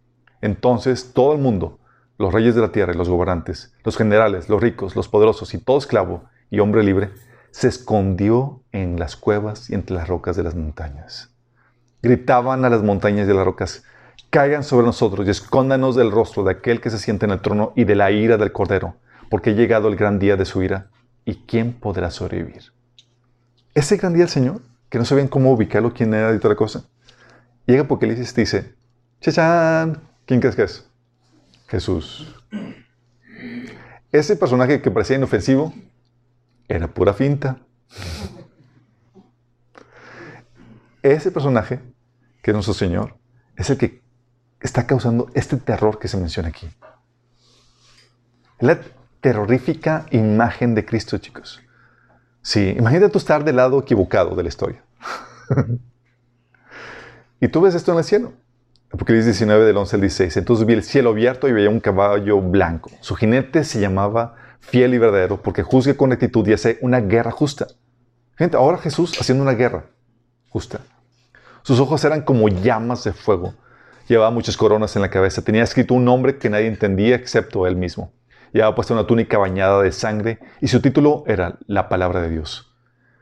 Entonces todo el mundo, los reyes de la tierra y los gobernantes, los generales, los ricos, los poderosos y todo esclavo y hombre libre, se escondió en las cuevas y entre las rocas de las montañas gritaban a las montañas y a las rocas, caigan sobre nosotros y escóndanos del rostro de aquel que se siente en el trono y de la ira del Cordero, porque ha llegado el gran día de su ira, y quién podrá sobrevivir. Ese gran día del Señor, que no sabían cómo ubicarlo, quién era y toda cosa, llega Apocalipsis y dice, ¡Chachán! ¿Quién crees que es? Jesús. Ese personaje que parecía inofensivo era pura finta. Ese personaje que es nuestro Señor, es el que está causando este terror que se menciona aquí. La terrorífica imagen de Cristo, chicos. Sí, imagínate tú estar del lado equivocado de la historia. y tú ves esto en el cielo. Apocalipsis 19 del 11 al 16. Entonces vi el cielo abierto y veía un caballo blanco. Su jinete se llamaba fiel y verdadero porque juzga con rectitud y hace una guerra justa. Gente, ahora Jesús haciendo una guerra justa. Sus ojos eran como llamas de fuego. Llevaba muchas coronas en la cabeza. Tenía escrito un nombre que nadie entendía excepto él mismo. Llevaba puesta una túnica bañada de sangre y su título era La Palabra de Dios.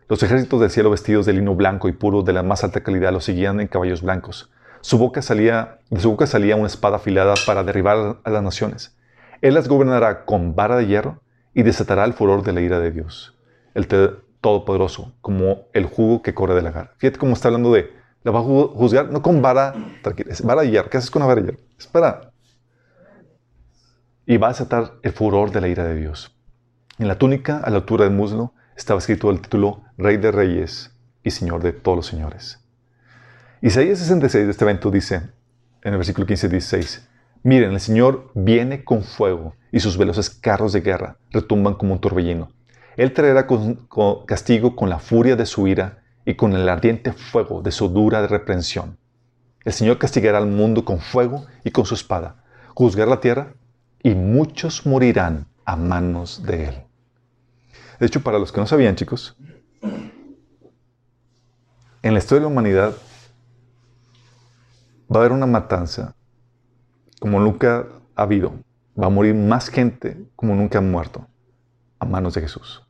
Los ejércitos del cielo vestidos de lino blanco y puro de la más alta calidad lo seguían en caballos blancos. Su boca salía, de su boca salía una espada afilada para derribar a las naciones. Él las gobernará con vara de hierro y desatará el furor de la ira de Dios, el Todopoderoso, como el jugo que corre de la. Fíjate cómo está hablando de la va a juzgar no con vara, tranquila, es vara de hierro. ¿Qué haces con una vara de hierro? Espera. Y va a desatar el furor de la ira de Dios. En la túnica, a la altura del muslo, estaba escrito el título Rey de Reyes y Señor de todos los señores. Isaías 66 de este evento dice, en el versículo 15 16, Miren, el Señor viene con fuego y sus veloces carros de guerra retumban como un torbellino. Él traerá castigo con la furia de su ira y con el ardiente fuego de su dura reprensión. El Señor castigará al mundo con fuego y con su espada, juzgará la tierra y muchos morirán a manos de Él. De hecho, para los que no sabían, chicos, en la historia de la humanidad va a haber una matanza como nunca ha habido. Va a morir más gente como nunca han muerto a manos de Jesús.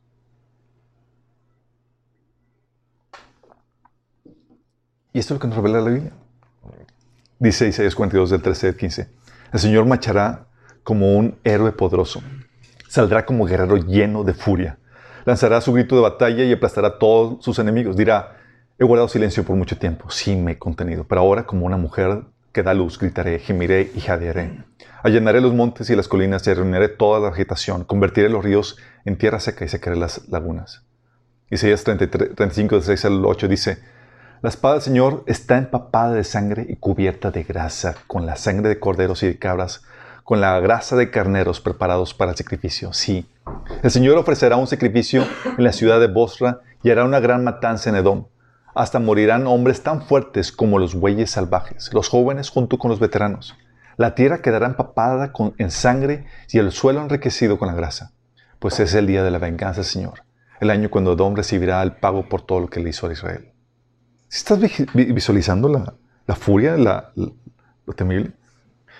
Y esto es lo que nos revela la Biblia. Dice Isaías 42 del 13 al 15. El Señor marchará como un héroe poderoso. Saldrá como guerrero lleno de furia. Lanzará su grito de batalla y aplastará a todos sus enemigos. Dirá, he guardado silencio por mucho tiempo. Sí, me he contenido. Pero ahora, como una mujer que da luz, gritaré, gemiré y jadearé. Allanaré los montes y las colinas y reuniré toda la agitación. Convertiré los ríos en tierra seca y secaré las lagunas. Isaías 33, 35, 6 al 8 dice, La espada del Señor está empapada de sangre y cubierta de grasa, con la sangre de corderos y de cabras, con la grasa de carneros preparados para el sacrificio. Sí, el Señor ofrecerá un sacrificio en la ciudad de Bosra y hará una gran matanza en Edom. Hasta morirán hombres tan fuertes como los bueyes salvajes, los jóvenes junto con los veteranos. La tierra quedará empapada con, en sangre y el suelo enriquecido con la grasa, pues es el día de la venganza, Señor el año cuando Edom recibirá el pago por todo lo que le hizo a Israel. ¿Si estás visualizando la, furia, la, lo temible?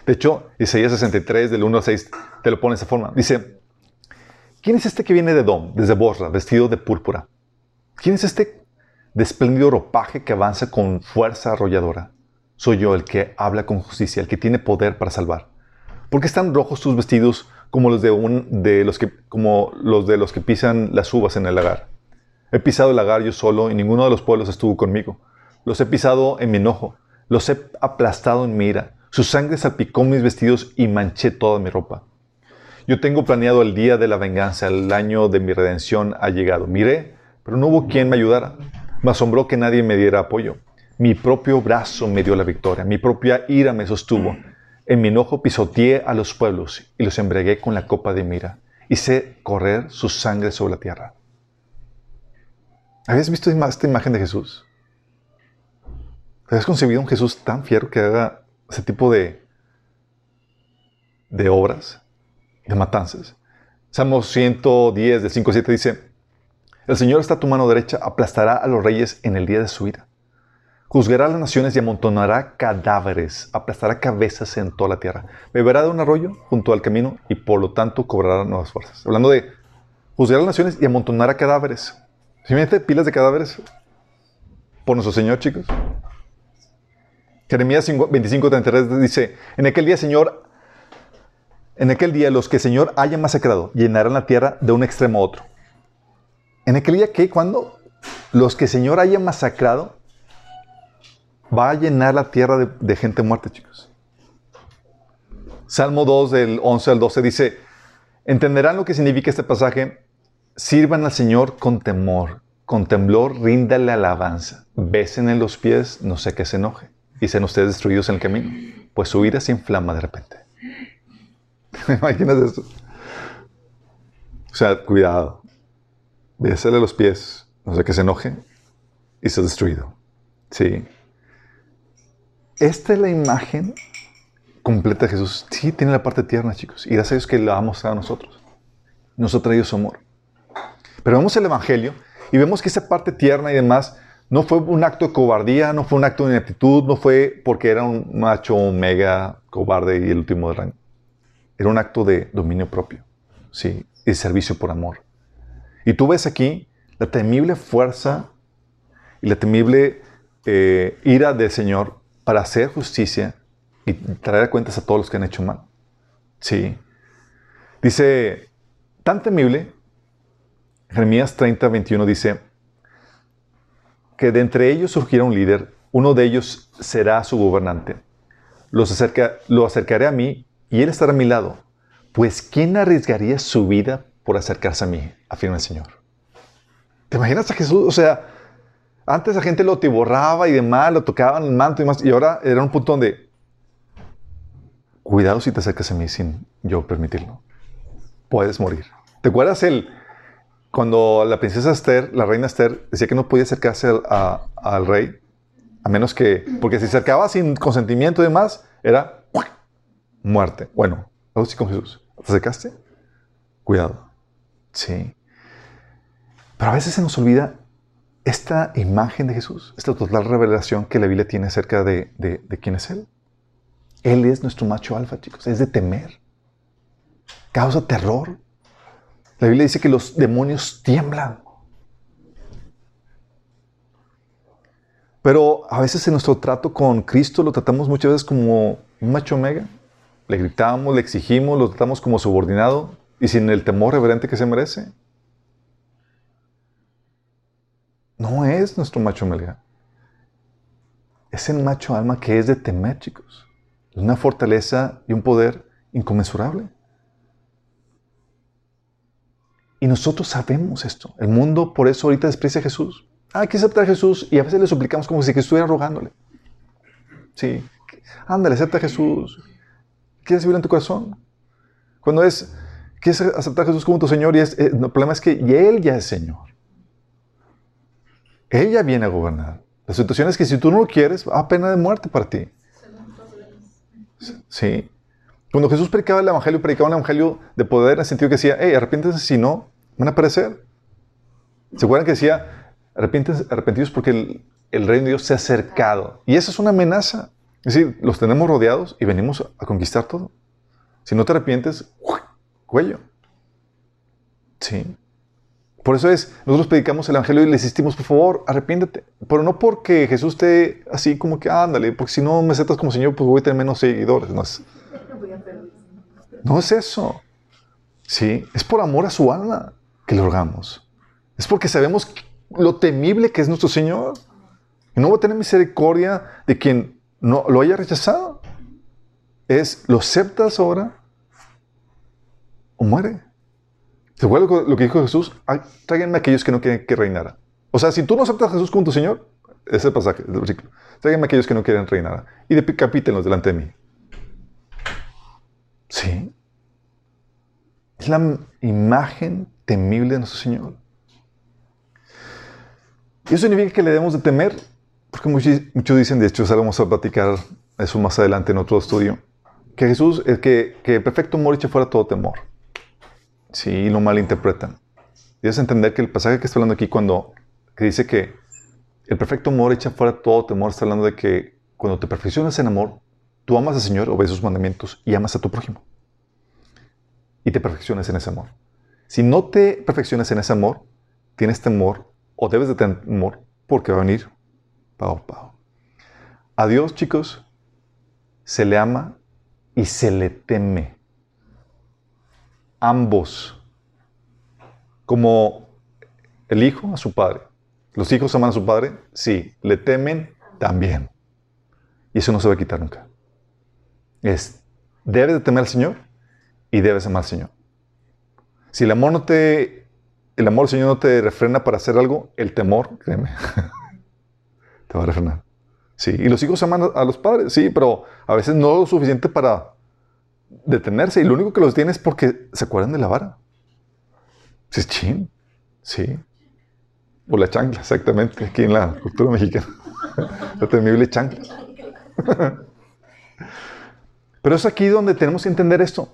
De hecho, Isaías 63, del 1 al 6, te lo pone de esa forma. Dice, ¿quién es este que viene de Edom, desde Bosra, vestido de púrpura? ¿Quién es este de espléndido ropaje que avanza con fuerza arrolladora? Soy yo el que habla con justicia, el que tiene poder para salvar. ¿Por qué están rojos tus vestidos como los de, un, de los que, como los de los que pisan las uvas en el lagar. He pisado el lagar yo solo y ninguno de los pueblos estuvo conmigo. Los he pisado en mi enojo, los he aplastado en mi ira. Su sangre salpicó mis vestidos y manché toda mi ropa. Yo tengo planeado el día de la venganza, el año de mi redención ha llegado. Miré, pero no hubo quien me ayudara. Me asombró que nadie me diera apoyo. Mi propio brazo me dio la victoria, mi propia ira me sostuvo. En mi enojo pisoteé a los pueblos y los embregué con la copa de mira. Hice correr su sangre sobre la tierra. ¿Habías visto esta imagen de Jesús? ¿Habías concebido un Jesús tan fiero que haga ese tipo de, de obras, de matanzas? Salmo 110, del 5 7 dice, El Señor está a tu mano derecha, aplastará a los reyes en el día de su ira. Juzgará a las naciones y amontonará cadáveres, aplastará cabezas en toda la tierra. Beberá de un arroyo junto al camino y por lo tanto cobrará nuevas fuerzas. Hablando de juzgar a las naciones y amontonará cadáveres. ¿Se mete pilas de cadáveres? Por nuestro Señor, chicos. Jeremías 25:33 dice, en aquel día, Señor, en aquel día los que Señor haya masacrado llenarán la tierra de un extremo a otro. ¿En aquel día qué? ¿Cuándo? Los que el Señor haya masacrado va a llenar la tierra de, gente muerta, chicos. Salmo 2 del 11 al 12 dice, entenderán lo que significa este pasaje, sirvan al Señor con temor, con temblor ríndale alabanza, besen en los pies, no sé qué se enoje, y sean ustedes destruidos en el camino, pues su ira se inflama de repente. ¿Me imaginas esto? O sea, cuidado, bésale los pies, no sé qué se enoje, y se destruido. Sí. Esta es la imagen completa de Jesús. Sí, tiene la parte tierna, chicos. Y gracias a Dios que la ha mostrado a nosotros. Nos ha traído su amor. Pero vemos el Evangelio y vemos que esa parte tierna y demás no fue un acto de cobardía, no fue un acto de ineptitud, no fue porque era un macho mega cobarde y el último de rango. Era un acto de dominio propio, sí, y servicio por amor. Y tú ves aquí la temible fuerza y la temible eh, ira del Señor para hacer justicia y traer cuentas a todos los que han hecho mal. Sí. Dice, tan temible, Jeremías 30, 21 dice, que de entre ellos surgiera un líder, uno de ellos será su gobernante. Los acerca, lo acercaré a mí y él estará a mi lado. Pues ¿quién arriesgaría su vida por acercarse a mí? Afirma el Señor. ¿Te imaginas a Jesús? O sea, antes la gente lo tiborraba y demás, lo tocaban el manto y más. Y ahora era un punto donde, cuidado si te acercas a mí sin yo permitirlo. Puedes morir. ¿Te acuerdas el, cuando la princesa Esther, la reina Esther, decía que no podía acercarse al, rey? A menos que, porque si se acercaba sin consentimiento y demás, era muerte. Bueno, algo así con Jesús. ¿Te acercaste? Cuidado. Sí. Pero a veces se nos olvida esta imagen de Jesús, esta total revelación que la Biblia tiene acerca de, quién es Él. Él es nuestro macho alfa, chicos, es de temer. Causa terror. La Biblia dice que los demonios tiemblan. Pero a veces en nuestro trato con Cristo lo tratamos muchas veces como un macho mega. Le gritamos, le exigimos, lo tratamos como subordinado y sin el temor reverente que se merece. No es nuestro macho melga. Es el macho alma que es de temer, chicos. Es una fortaleza y un poder inconmensurable. Y nosotros sabemos esto. El mundo por eso ahorita desprecia a Jesús. Ah, hay que aceptar a Jesús y a veces le suplicamos como si estuviera rogándole. Sí, ándale, acepta a Jesús. ¿Quieres vivir en tu corazón? Cuando es, quieres aceptar a Jesús como tu Señor y es, eh, el problema es que Él ya es Señor. Él ya viene a gobernar. La situación es que si tú no lo quieres, va a pena de muerte para ti. Sí. Cuando Jesús predicaba el Evangelio, predicaba un Evangelio de poder en el sentido que decía, hey, arrepiéntense si no, van a perecer. ¿Se acuerdan que decía, arrepentidos porque el, el, reino de Dios se ha acercado? Y esa es una amenaza. Es decir, los tenemos rodeados y venimos a conquistar todo. Si no te arrepientes, cuello. Sí. Por eso es, nosotros predicamos el Evangelio y le insistimos, por favor, arrepiéntete. Pero no porque Jesús esté así como que, ándale, porque si no me aceptas como Señor, pues voy a tener menos seguidores. No es, no es eso. Sí, es por amor a su alma que le rogamos. Es porque sabemos lo temible que es nuestro Señor. Y no va a tener misericordia de quien no lo haya rechazado. Es, ¿lo aceptas ahora o muere? ¿Se acuerdan lo que dijo Jesús? tráiganme a aquellos que no quieren que reinara. O sea, si tú no aceptas a Jesús como tu Señor, ese pasaje del versículo, tráiganme a aquellos que no quieren reinar y decapítenlos delante de mí. Sí. Es la imagen temible de nuestro Señor. Y eso significa que le debemos de temer, porque muchos, dicen, de hecho, vamos a platicar eso más adelante en otro estudio, que Jesús, es que, que el perfecto amor echa fuera todo temor. Sí, lo malinterpretan. Debes entender que el pasaje que está hablando aquí, cuando que dice que el perfecto amor echa fuera todo temor, está hablando de que cuando te perfeccionas en amor, tú amas al Señor, obedeces sus mandamientos y amas a tu prójimo. Y te perfeccionas en ese amor. Si no te perfeccionas en ese amor, tienes temor o debes de tener temor porque va a venir pao, pao. A Dios, chicos, se le ama y se le teme ambos. Como el hijo a su padre. ¿Los hijos aman a su padre? Sí. ¿Le temen? También. Y eso no se va a quitar nunca. Es, debes de temer al Señor y debes amar al Señor. Si el amor no te, el amor al Señor no te refrena para hacer algo, el temor, créeme, te va a refrenar. Sí, y los hijos aman a los padres, sí, pero a veces no lo suficiente para detenerse y lo único que los tiene es porque se acuerdan de la vara. Es chin, sí. O la chancla, exactamente, aquí en la cultura mexicana. la temible chancla. Pero es aquí donde tenemos que entender esto.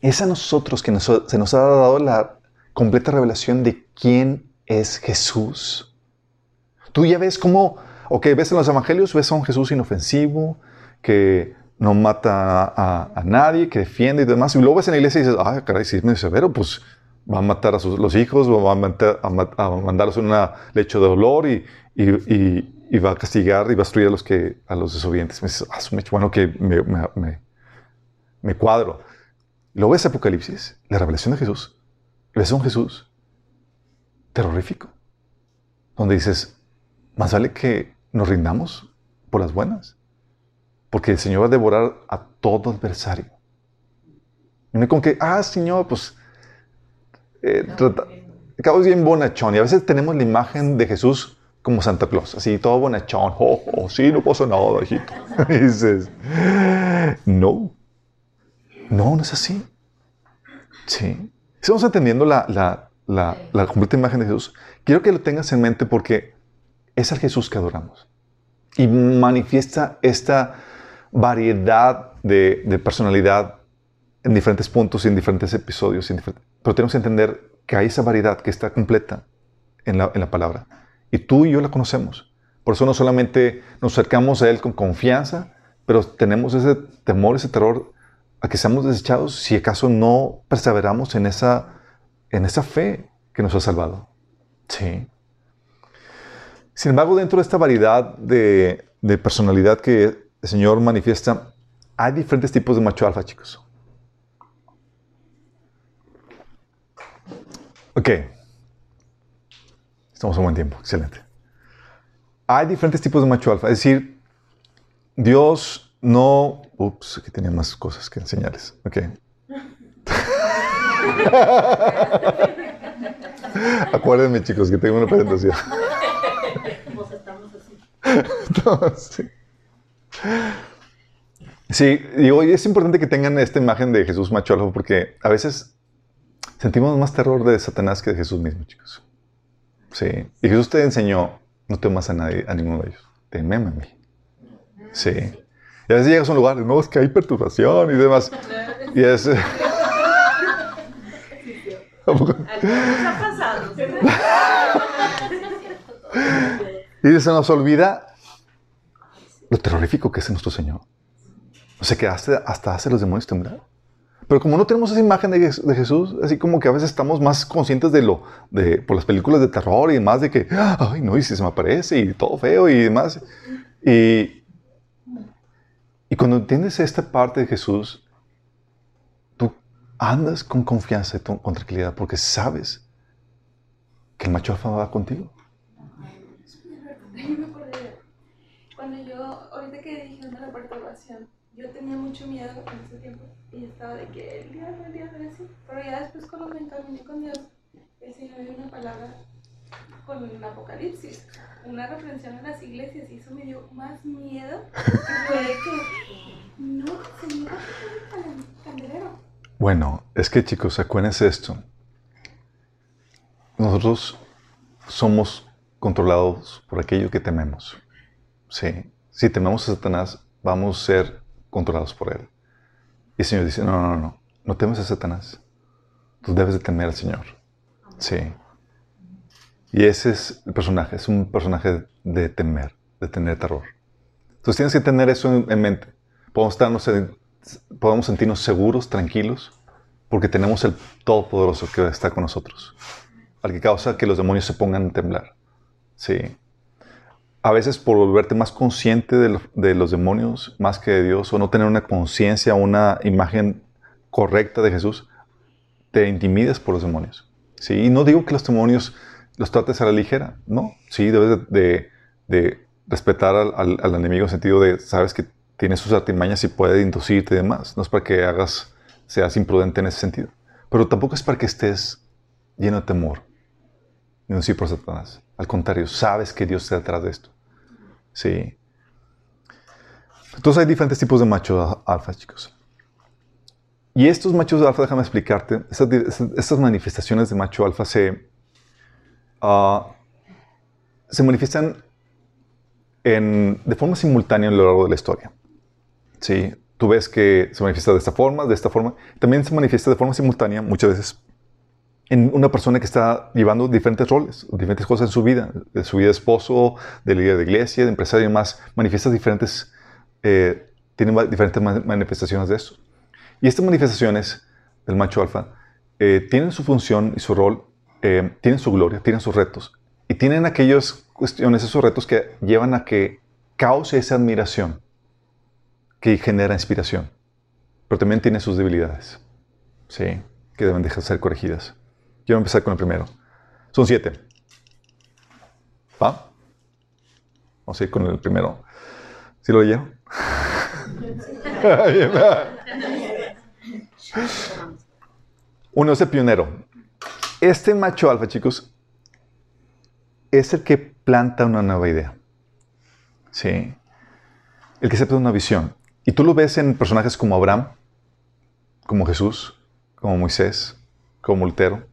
Es a nosotros que se nos ha dado la completa revelación de quién es Jesús. Tú ya ves cómo, ok, ves en los evangelios, ves a un Jesús inofensivo, que no mata a, nadie, que defiende y demás. Y luego ves en la iglesia y dices, ah, caray, si es medio severo, pues va a matar a sus, los hijos, va a, a, mandarlos en un lecho de dolor y, va a castigar y va a destruir a los, que, a los desobedientes. Me dices, ah, bueno que me, me, me, cuadro. Luego ves Apocalipsis, la revelación de Jesús. Ves a un Jesús terrorífico, donde dices, más vale que nos rindamos por las buenas. Porque el Señor va a devorar a todo adversario. Y no como que, ah, Señor, pues, eh, acabo bien bonachón. Y a veces tenemos la imagen de Jesús como Santa Claus, así todo bonachón. Oh, oh sí, no pasa nada, hijito. y dices, no, no, no es así. Sí. Estamos entendiendo la, la, la, completa imagen de Jesús. Quiero que lo tengas en mente porque es el Jesús que adoramos. Y manifiesta esta variedad de, personalidad en diferentes puntos y en diferentes episodios. pero tenemos que entender que hay esa variedad que está completa en la, en la palabra. Y tú y yo la conocemos. Por eso no solamente nos acercamos a Él con confianza, pero tenemos ese temor, ese terror a que seamos desechados si acaso no perseveramos en esa, en esa fe que nos ha salvado. Sí. Sin embargo, dentro de esta variedad de, de personalidad que el Señor manifiesta, hay diferentes tipos de macho alfa, chicos. Ok. Estamos a buen tiempo. Excelente. Hay diferentes tipos de macho alfa. Es decir, Dios no... Ups, aquí tenía más cosas que enseñarles. Ok. Acuérdenme, chicos, que tengo una presentación. sí. sí, digo, y es importante que tengan esta imagen de Jesús macho alfa porque a veces sentimos más terror de Satanás que de Jesús mismo, chicos. Sí. Y Jesús te enseñó, no temas a nadie, a ninguno de ellos. Tememe a mí. Sí. Y a veces llegas a un lugar, no, es que hay perturbación y demás. Y es... y se nos olvida lo terrorífico que es nuestro Señor. O sea, que hasta, hasta hace los demonios temblar. Pero como no tenemos esa imagen de, Jesús, así como que a veces estamos más conscientes de lo, de, por las películas de terror y demás, de que, ay, no, y si se me aparece y todo feo y demás. Y, y cuando entiendes esta parte de Jesús, tú andas con confianza y con tranquilidad porque sabes que el macho alfa va contigo. Cuando yo, ahorita que dijeron de la perturbación, yo tenía mucho miedo en ese tiempo y estaba de que el diablo, el diablo, así. Pero ya después cuando me encaminé con Dios, el Señor dio una palabra con el Apocalipsis, una reprensión en las iglesias y eso me dio más miedo fue que no, Señor, el candelero. Bueno, es que chicos, acuérdense esto. Nosotros somos controlados por aquello que tememos. Sí. Si tememos a Satanás, vamos a ser controlados por él. Y el Señor dice, no, no, no, no temes a Satanás. Tú debes de temer al Señor. Sí. Y ese es el personaje, es un personaje de temer, de tener terror. Entonces tienes que tener eso en, mente. Podemos, estarnos podemos sentirnos seguros, tranquilos, porque tenemos el Todopoderoso que está con nosotros, al que causa que los demonios se pongan a temblar. Sí a veces por volverte más consciente de, los demonios más que de Dios o no tener una conciencia, una imagen correcta de Jesús, te intimidas por los demonios. ¿sí? Y no digo que los demonios los trates a la ligera, no. Sí, debes de, respetar al, enemigo en el sentido de, sabes que tiene sus artimañas y puede inducirte y demás. No es para que hagas, seas imprudente en ese sentido. Pero tampoco es para que estés lleno de temor, sí por Satanás. Al contrario, sabes que Dios está detrás de esto. Sí. Entonces hay diferentes tipos de machos alfa, chicos. Y estos machos alfa, déjame explicarte, estas, manifestaciones de macho alfa se, ah, se manifiestan de forma simultánea a lo largo de la historia. Sí, tú ves que se manifiesta de esta forma, de esta forma. También se manifiesta de forma simultánea muchas veces en una persona que está llevando diferentes roles, diferentes cosas en su vida, de su vida de esposo, de líder de iglesia, de empresario y demás, manifiesta diferentes, eh, tiene diferentes manifestaciones de eso. Y estas manifestaciones del macho alfa eh, tienen su función y su rol, eh, tienen su gloria, tienen sus retos, y tienen aquellas cuestiones, esos retos que llevan a que cause esa admiración que genera inspiración, pero también tiene sus debilidades, ¿sí? que deben dejar de ser corregidas. Quiero empezar con el primero. Son siete. ¿Va? Vamos a ir con el primero. ¿Sí lo leyeron? Uno es el pionero. Este macho alfa, chicos, es el que planta una nueva idea. Sí. El que da una visión. Y tú lo ves en personajes como Abraham, como Jesús, como Moisés, como Lutero,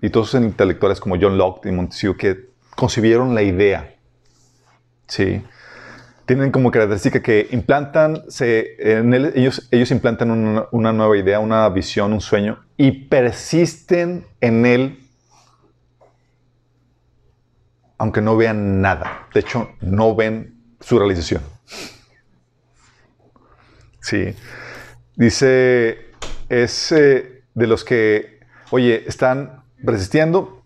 y todos esos intelectuales como John Locke y Montesquieu que concibieron la idea. ¿sí? Tienen como característica que implantan, se, en ellos, ellos implantan una, nueva idea, una visión, un sueño y persisten en él aunque no vean nada. De hecho, no ven su realización. Sí. Dice, es eh, de los que, oye, están resistiendo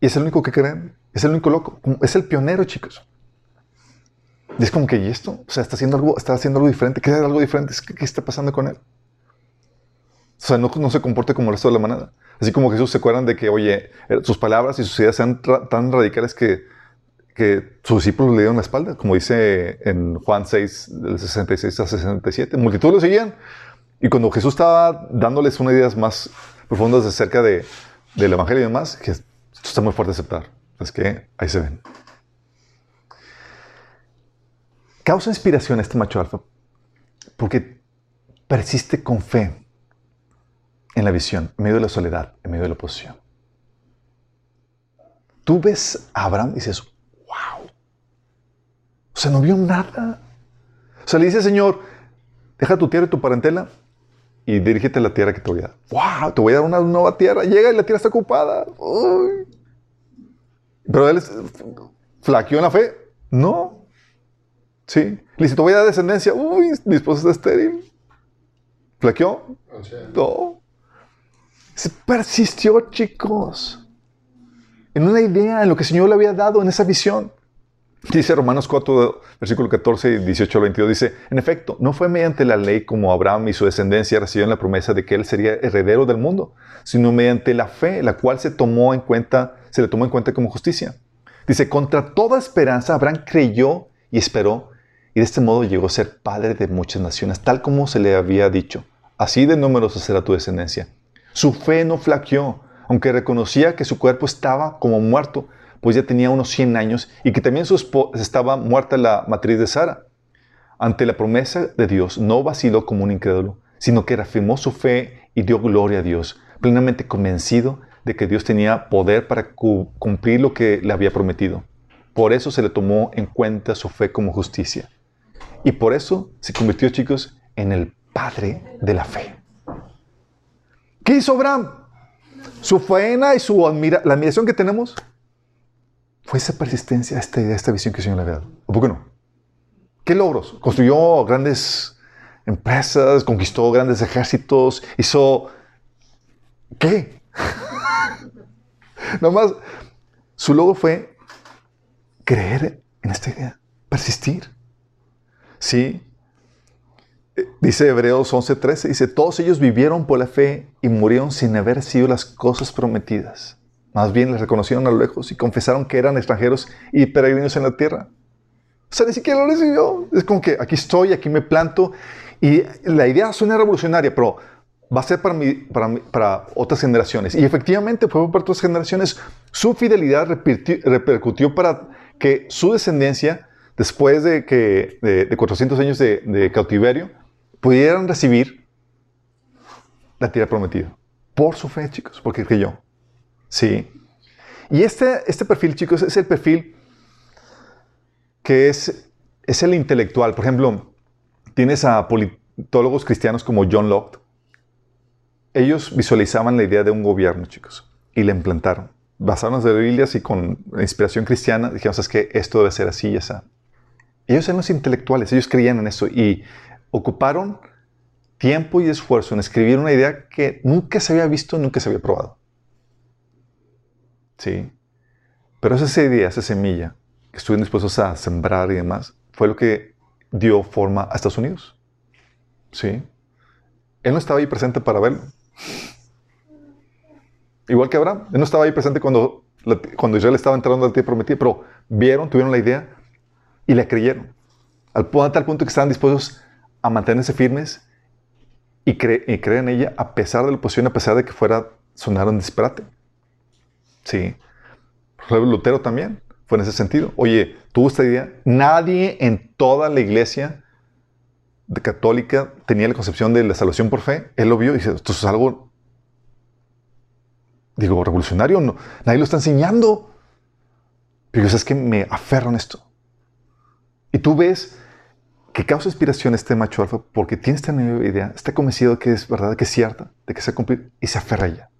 Y es el único que creen. Es el único loco. Es el pionero, chicos. Y es como que, ¿y esto? O sea, está haciendo algo, está haciendo algo diferente. ¿Qué es algo diferente? ¿Qué, está pasando con él? O sea, no, no, se comporte como el resto de la manada. Así como Jesús se acuerdan de que, oye, eh, sus palabras y sus ideas sean tan radicales que, que sus discípulos le dieron la espalda, como dice en Juan 6, del 66 a 67. Multitud lo seguían. Y cuando Jesús estaba dándoles unas ideas más profundas acerca de, del Evangelio y demás, esto está muy fuerte de aceptar. Es que ahí se ven. Causa inspiración este macho alfa porque persiste con fe en la visión, en medio de la soledad, en medio de la oposición. Tú ves a Abraham y dices, wow. O sea, no vio nada. O sea, le dice, Señor, deja tu tierra y tu parentela y dirígete a la tierra que te voy a dar. ¡Wow! Te voy a dar una nueva tierra. Llega y la tierra está ocupada. Pero él flaqueó en la fe. No. Sí. Le dice, te voy a dar descendencia. Uy, mi esposa está estéril. ¿Flaqueó? No. Se persistió, chicos. En una idea, en lo que el Señor le había dado, en esa visión. Dice Romanos 4, versículo 14 y 18 al 22, dice, en efecto, no fue mediante la ley como Abraham y su descendencia recibieron la promesa de que él sería heredero del mundo, sino mediante la fe, la cual se tomó en cuenta, se le tomó en cuenta como justicia. Dice, contra toda esperanza, Abraham creyó y esperó, y de este modo llegó a ser padre de muchas naciones, tal como se le había dicho. Así de numerosa será tu descendencia. Su fe no flaqueó, aunque reconocía que su cuerpo estaba como muerto, pues ya tenía unos 100 años y que también su estaba muerta la matriz de Sara. Ante la promesa de Dios, no vaciló como un incrédulo, sino que reafirmó su fe y dio gloria a Dios, plenamente convencido de que Dios tenía poder para cumplir lo que le había prometido. Por eso se le tomó en cuenta su fe como justicia. Y por eso se convirtió, chicos, en el padre de la fe. ¿Qué hizo Abraham? Su faena y su la admiración que tenemos fue esa persistencia, esta idea, esta visión que el Señor le había dado. ¿O por qué no? ¿Qué logros? Construyó grandes empresas, conquistó grandes ejércitos, hizo... ¿Qué? Nomás, su logro fue creer en esta idea, persistir. Sí. Eh, dice Hebreos 11:13, dice, todos ellos vivieron por la fe y murieron sin haber sido las cosas prometidas. Más bien les reconocieron a lo lejos y confesaron que eran extranjeros y peregrinos en la tierra. O sea, ni siquiera lo recibió. Es como que aquí estoy, aquí me planto. Y la idea suena revolucionaria, pero va a ser para, para, para otras generaciones. Y efectivamente fue para otras generaciones. Su fidelidad repercutió para que su descendencia, después de, que, de, 400 años de, cautiverio, pudieran recibir la tierra prometida. Por su fe, chicos, porque creyó. Sí. Y este, este perfil, chicos, es el perfil que es, es el intelectual. Por ejemplo, tienes a politólogos cristianos como John Locke. Ellos visualizaban la idea de un gobierno, chicos, y la implantaron. Basaron en Biblias y con inspiración cristiana, dijeron, es que esto debe ser así y así. Ellos eran los intelectuales, ellos creían en eso y ocuparon tiempo y esfuerzo en escribir una idea que nunca se había visto, nunca se había probado. ¿sí? Pero esa idea, esa semilla que estuvieron dispuestos a sembrar y demás, fue lo que dio forma a Estados Unidos. ¿Sí? Él no estaba ahí presente para verlo. Igual que Abraham, él no estaba ahí presente cuando, cuando Israel estaba entrando al tierra prometida, pero vieron, tuvieron la idea y la creyeron. Al, tal punto que estaban dispuestos a mantenerse firmes y, y creer en ella a pesar de la oposición, a pesar de que fuera sonar un disparate. Sí. Lutero también fue en ese sentido. Oye, tuvo esta idea. Nadie en toda la iglesia católica tenía la concepción de la salvación por fe. Él lo vio y dice, esto es algo, digo, revolucionario. No, nadie lo está enseñando. Pero es que me aferro en esto. Y tú ves que causa inspiración este macho alfa porque tiene esta nueva idea, está convencido de que es verdad, que es cierta, de que se va a cumplir y se aferra a ella.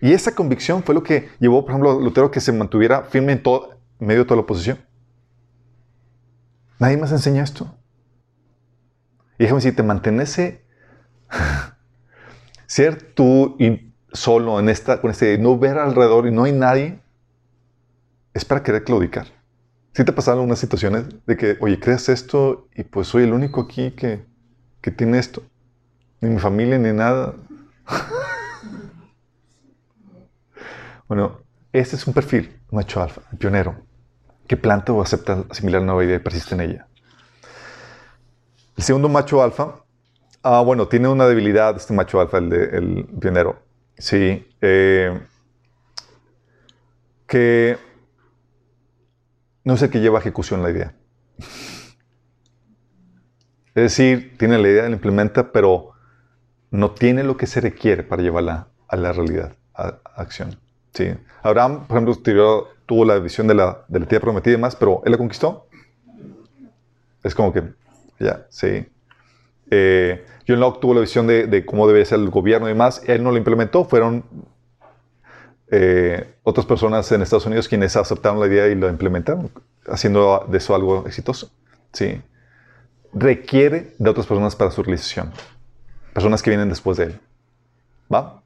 Y esa convicción fue lo que llevó, por ejemplo, a Lutero que se mantuviera firme en, todo, medio de toda la oposición. Nadie más enseña esto. Y déjame decirte, mantenerse, ser tú solo en esta, con este, no ver alrededor y no hay nadie, es para querer claudicar. Si te pasaron unas situaciones de que, oye, crees esto y pues soy el único aquí que, que tiene esto? Ni mi familia ni nada. bueno, este es un perfil, macho alfa, pionero, que planta o acepta asimilar nueva idea y persiste en ella. El segundo macho alfa, ah, bueno, tiene una debilidad este macho alfa, el, de, el pionero. Sí, eh, que no sé qué lleva a ejecución la idea. Es decir, tiene la idea, la implementa, pero no tiene lo que se requiere para llevarla a la realidad, a, acción. ¿sí? Abraham, por ejemplo, tuvo la visión de la, de tierra prometida y demás, pero él la conquistó. Es como que, ya, sí. Eh, John Locke tuvo la visión de, de, cómo debe ser el gobierno y demás, él no lo implementó, fueron eh, otras personas en Estados Unidos quienes aceptaron la idea y lo implementaron, haciendo de eso algo exitoso. Sí. Requiere de otras personas para su realización. Personas que vienen después de él. ¿Va?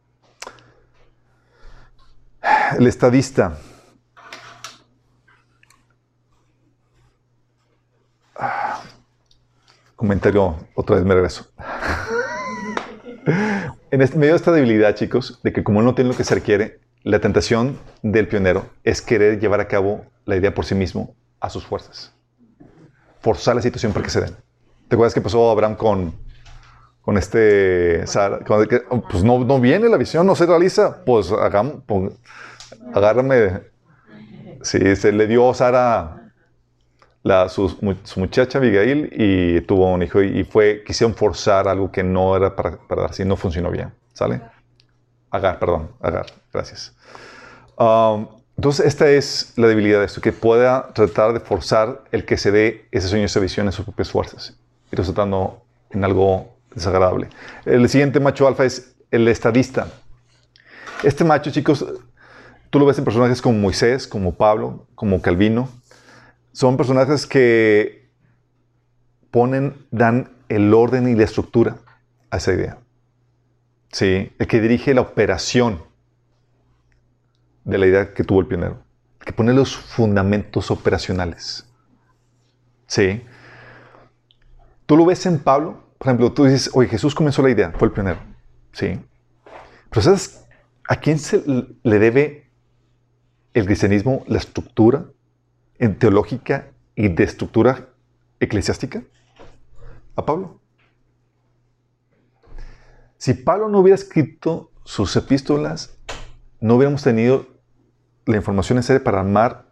El estadista. Comentario, otra vez me regreso. en este, medio de esta debilidad, chicos, de que como no tiene lo que se requiere, la tentación del pionero es querer llevar a cabo la idea por sí mismo a sus fuerzas. Forzar la situación para que se den. ¿Te acuerdas qué pasó Abraham con, con este pues no, no, viene la visión, no se realiza. Pues agárrame. Sí, se le dio Sara la, su, su, muchacha Abigail y tuvo un hijo y, fue, quisieron forzar algo que no era para, para dar, así no funcionó bien. ¿Sale? Agar, perdón, Agar, gracias. Um, entonces, esta es la debilidad de esto, que pueda tratar de forzar el que se dé ese sueño, esa visión en sus propias fuerzas, y resultando en algo desagradable. El siguiente macho alfa es el estadista. Este macho, chicos, tú lo ves en personajes como Moisés, como Pablo, como Calvino. Son personajes que ponen, dan el orden y la estructura a esa idea. ¿sí? el que dirige la operación de la idea que tuvo el pionero, que pone los fundamentos operacionales. ¿Sí? Tú lo ves en Pablo, por ejemplo, tú dices, oye, Jesús comenzó la idea, fue el pionero. ¿Sí? Pero ¿sabes a quién se le debe el cristianismo la estructura en teológica y de estructura eclesiástica? A Pablo. Si Pablo no hubiera escrito sus epístolas, no hubiéramos tenido la información necesaria para armar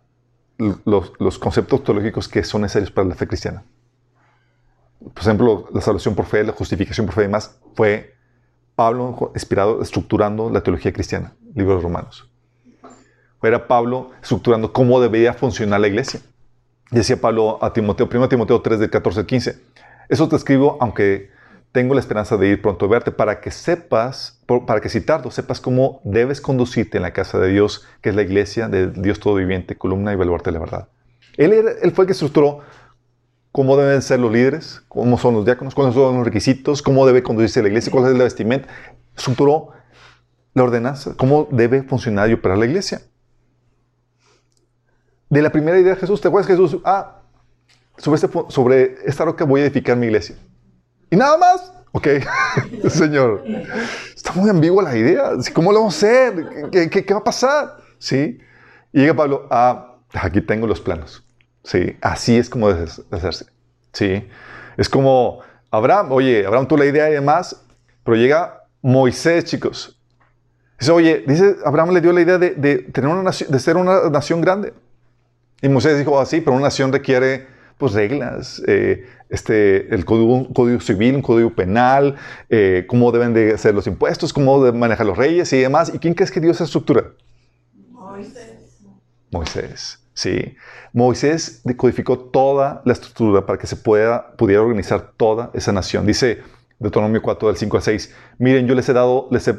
los, conceptos teológicos que son necesarios para la fe cristiana. Por ejemplo, la salvación por fe, la justificación por fe y demás, fue Pablo inspirado, estructurando la teología cristiana, libros Romanos. Era Pablo estructurando cómo debería funcionar la iglesia. Decía Pablo a Timoteo, 1 Timoteo 3, del 14 al 15. Eso te escribo, aunque tengo la esperanza de ir pronto a verte para que sepas, para que si tardo, sepas cómo debes conducirte en la casa de Dios, que es la iglesia de Dios todo viviente, columna y baluarte de la verdad. Él, fue el que estructuró cómo deben ser los líderes, cómo son los diáconos, cuáles son los requisitos, cómo debe conducirse la iglesia, cuál es la vestimenta. Estructuró la ordenanza, cómo debe funcionar y operar la iglesia. De la primera idea de Jesús, ¿te acuerdas Jesús? Ah, este, sobre esta roca voy a edificar mi iglesia. ¿Y nada más? Ok, Señor. Está muy ambigua la idea. ¿Cómo lo vamos a hacer? ¿Qué, va a pasar? ¿Sí? Y llega Pablo, ah, aquí tengo los planos. ¿Sí? Así es como debe hacerse. ¿Sí? Es como Abraham, oye, Abraham tuvo la idea y demás, pero llega Moisés, chicos. Dice, oye, dice, Abraham le dio la idea de, tener una nación, de ser una nación grande. Y Moisés dijo, así, ah, pero una nación requiere pues reglas, eh, este, el código, civil, un código penal, eh, cómo deben de ser los impuestos, cómo deben manejar los reyes y demás. ¿Y quién crees que dio esa estructura? Moisés. Moisés, sí. Moisés decodificó toda la estructura para que se pueda, pudiera organizar toda esa nación. Dice Deuteronomio 4, del 5 al 6, miren, yo les he dado, les he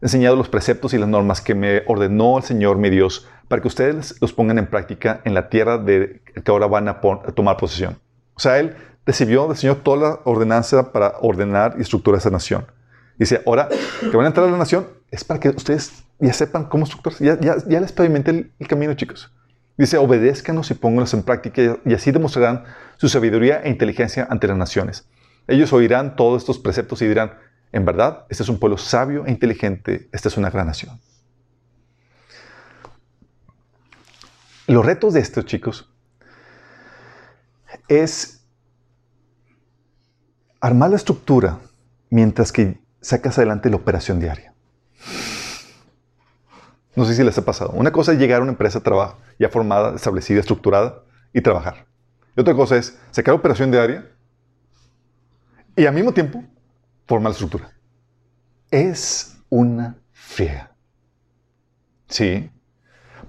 enseñado los preceptos y las normas que me ordenó el Señor mi Dios para que ustedes los pongan en práctica en la tierra de que ahora van a, tomar posesión. O sea, Él recibió del Señor toda la ordenanza para ordenar y estructurar esa nación. Dice, ahora que van a entrar a la nación, es para que ustedes ya sepan cómo estructurarse. Ya, les pavimenté el, el camino, chicos. Dice, obedézcanos y pónganlos en práctica y así demostrarán su sabiduría e inteligencia ante las naciones. Ellos oirán todos estos preceptos y dirán, en verdad, este es un pueblo sabio e inteligente, esta es una gran nación. Los retos de estos chicos es armar la estructura mientras que sacas adelante la operación diaria. No sé si les ha pasado. Una cosa es llegar a una empresa ya formada, establecida, estructurada y trabajar. Y otra cosa es sacar operación diaria y al mismo tiempo formar la estructura. Es una fea. Sí.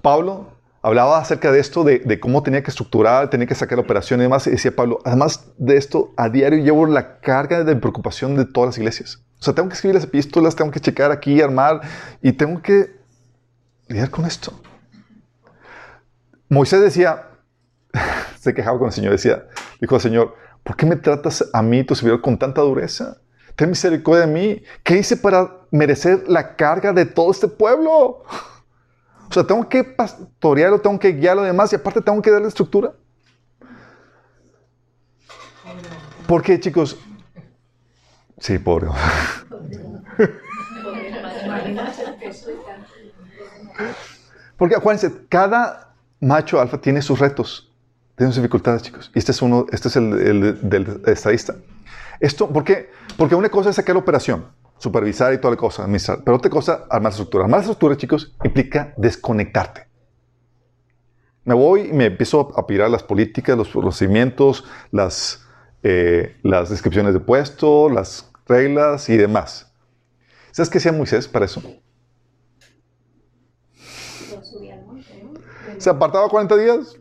Pablo hablaba acerca de esto, de, cómo tenía que estructurar, tenía que sacar la operación y demás. Y decía Pablo, además de esto, a diario llevo la carga de preocupación de todas las iglesias. O sea, tengo que escribir las epístolas, tengo que checar aquí, armar y tengo que lidiar con esto. Moisés decía, se quejaba con el Señor, decía, dijo Señor, ¿por qué me tratas a mí, tu servidor, con tanta dureza? Ten misericordia de mí. ¿Qué hice para merecer la carga de todo este pueblo? O sea, tengo que pastorearlo, tengo que guiarlo demás y aparte tengo que darle estructura. Porque, chicos, sí, pobre. Porque acuérdense, cada macho alfa tiene sus retos, tiene sus dificultades, chicos. Y este es uno, este es el, del estadista. Esto, ¿por qué? Porque una cosa es sacar la operación, supervisar y toda la cosa, administrar. Pero otra cosa, armar la estructura. Armar la estructura, chicos, implica desconectarte. Me voy y me empiezo a pirar las políticas, los procedimientos, las, eh, las descripciones de puesto, las reglas y demás. ¿Sabes qué hacía Moisés para eso? Se apartaba 40 días.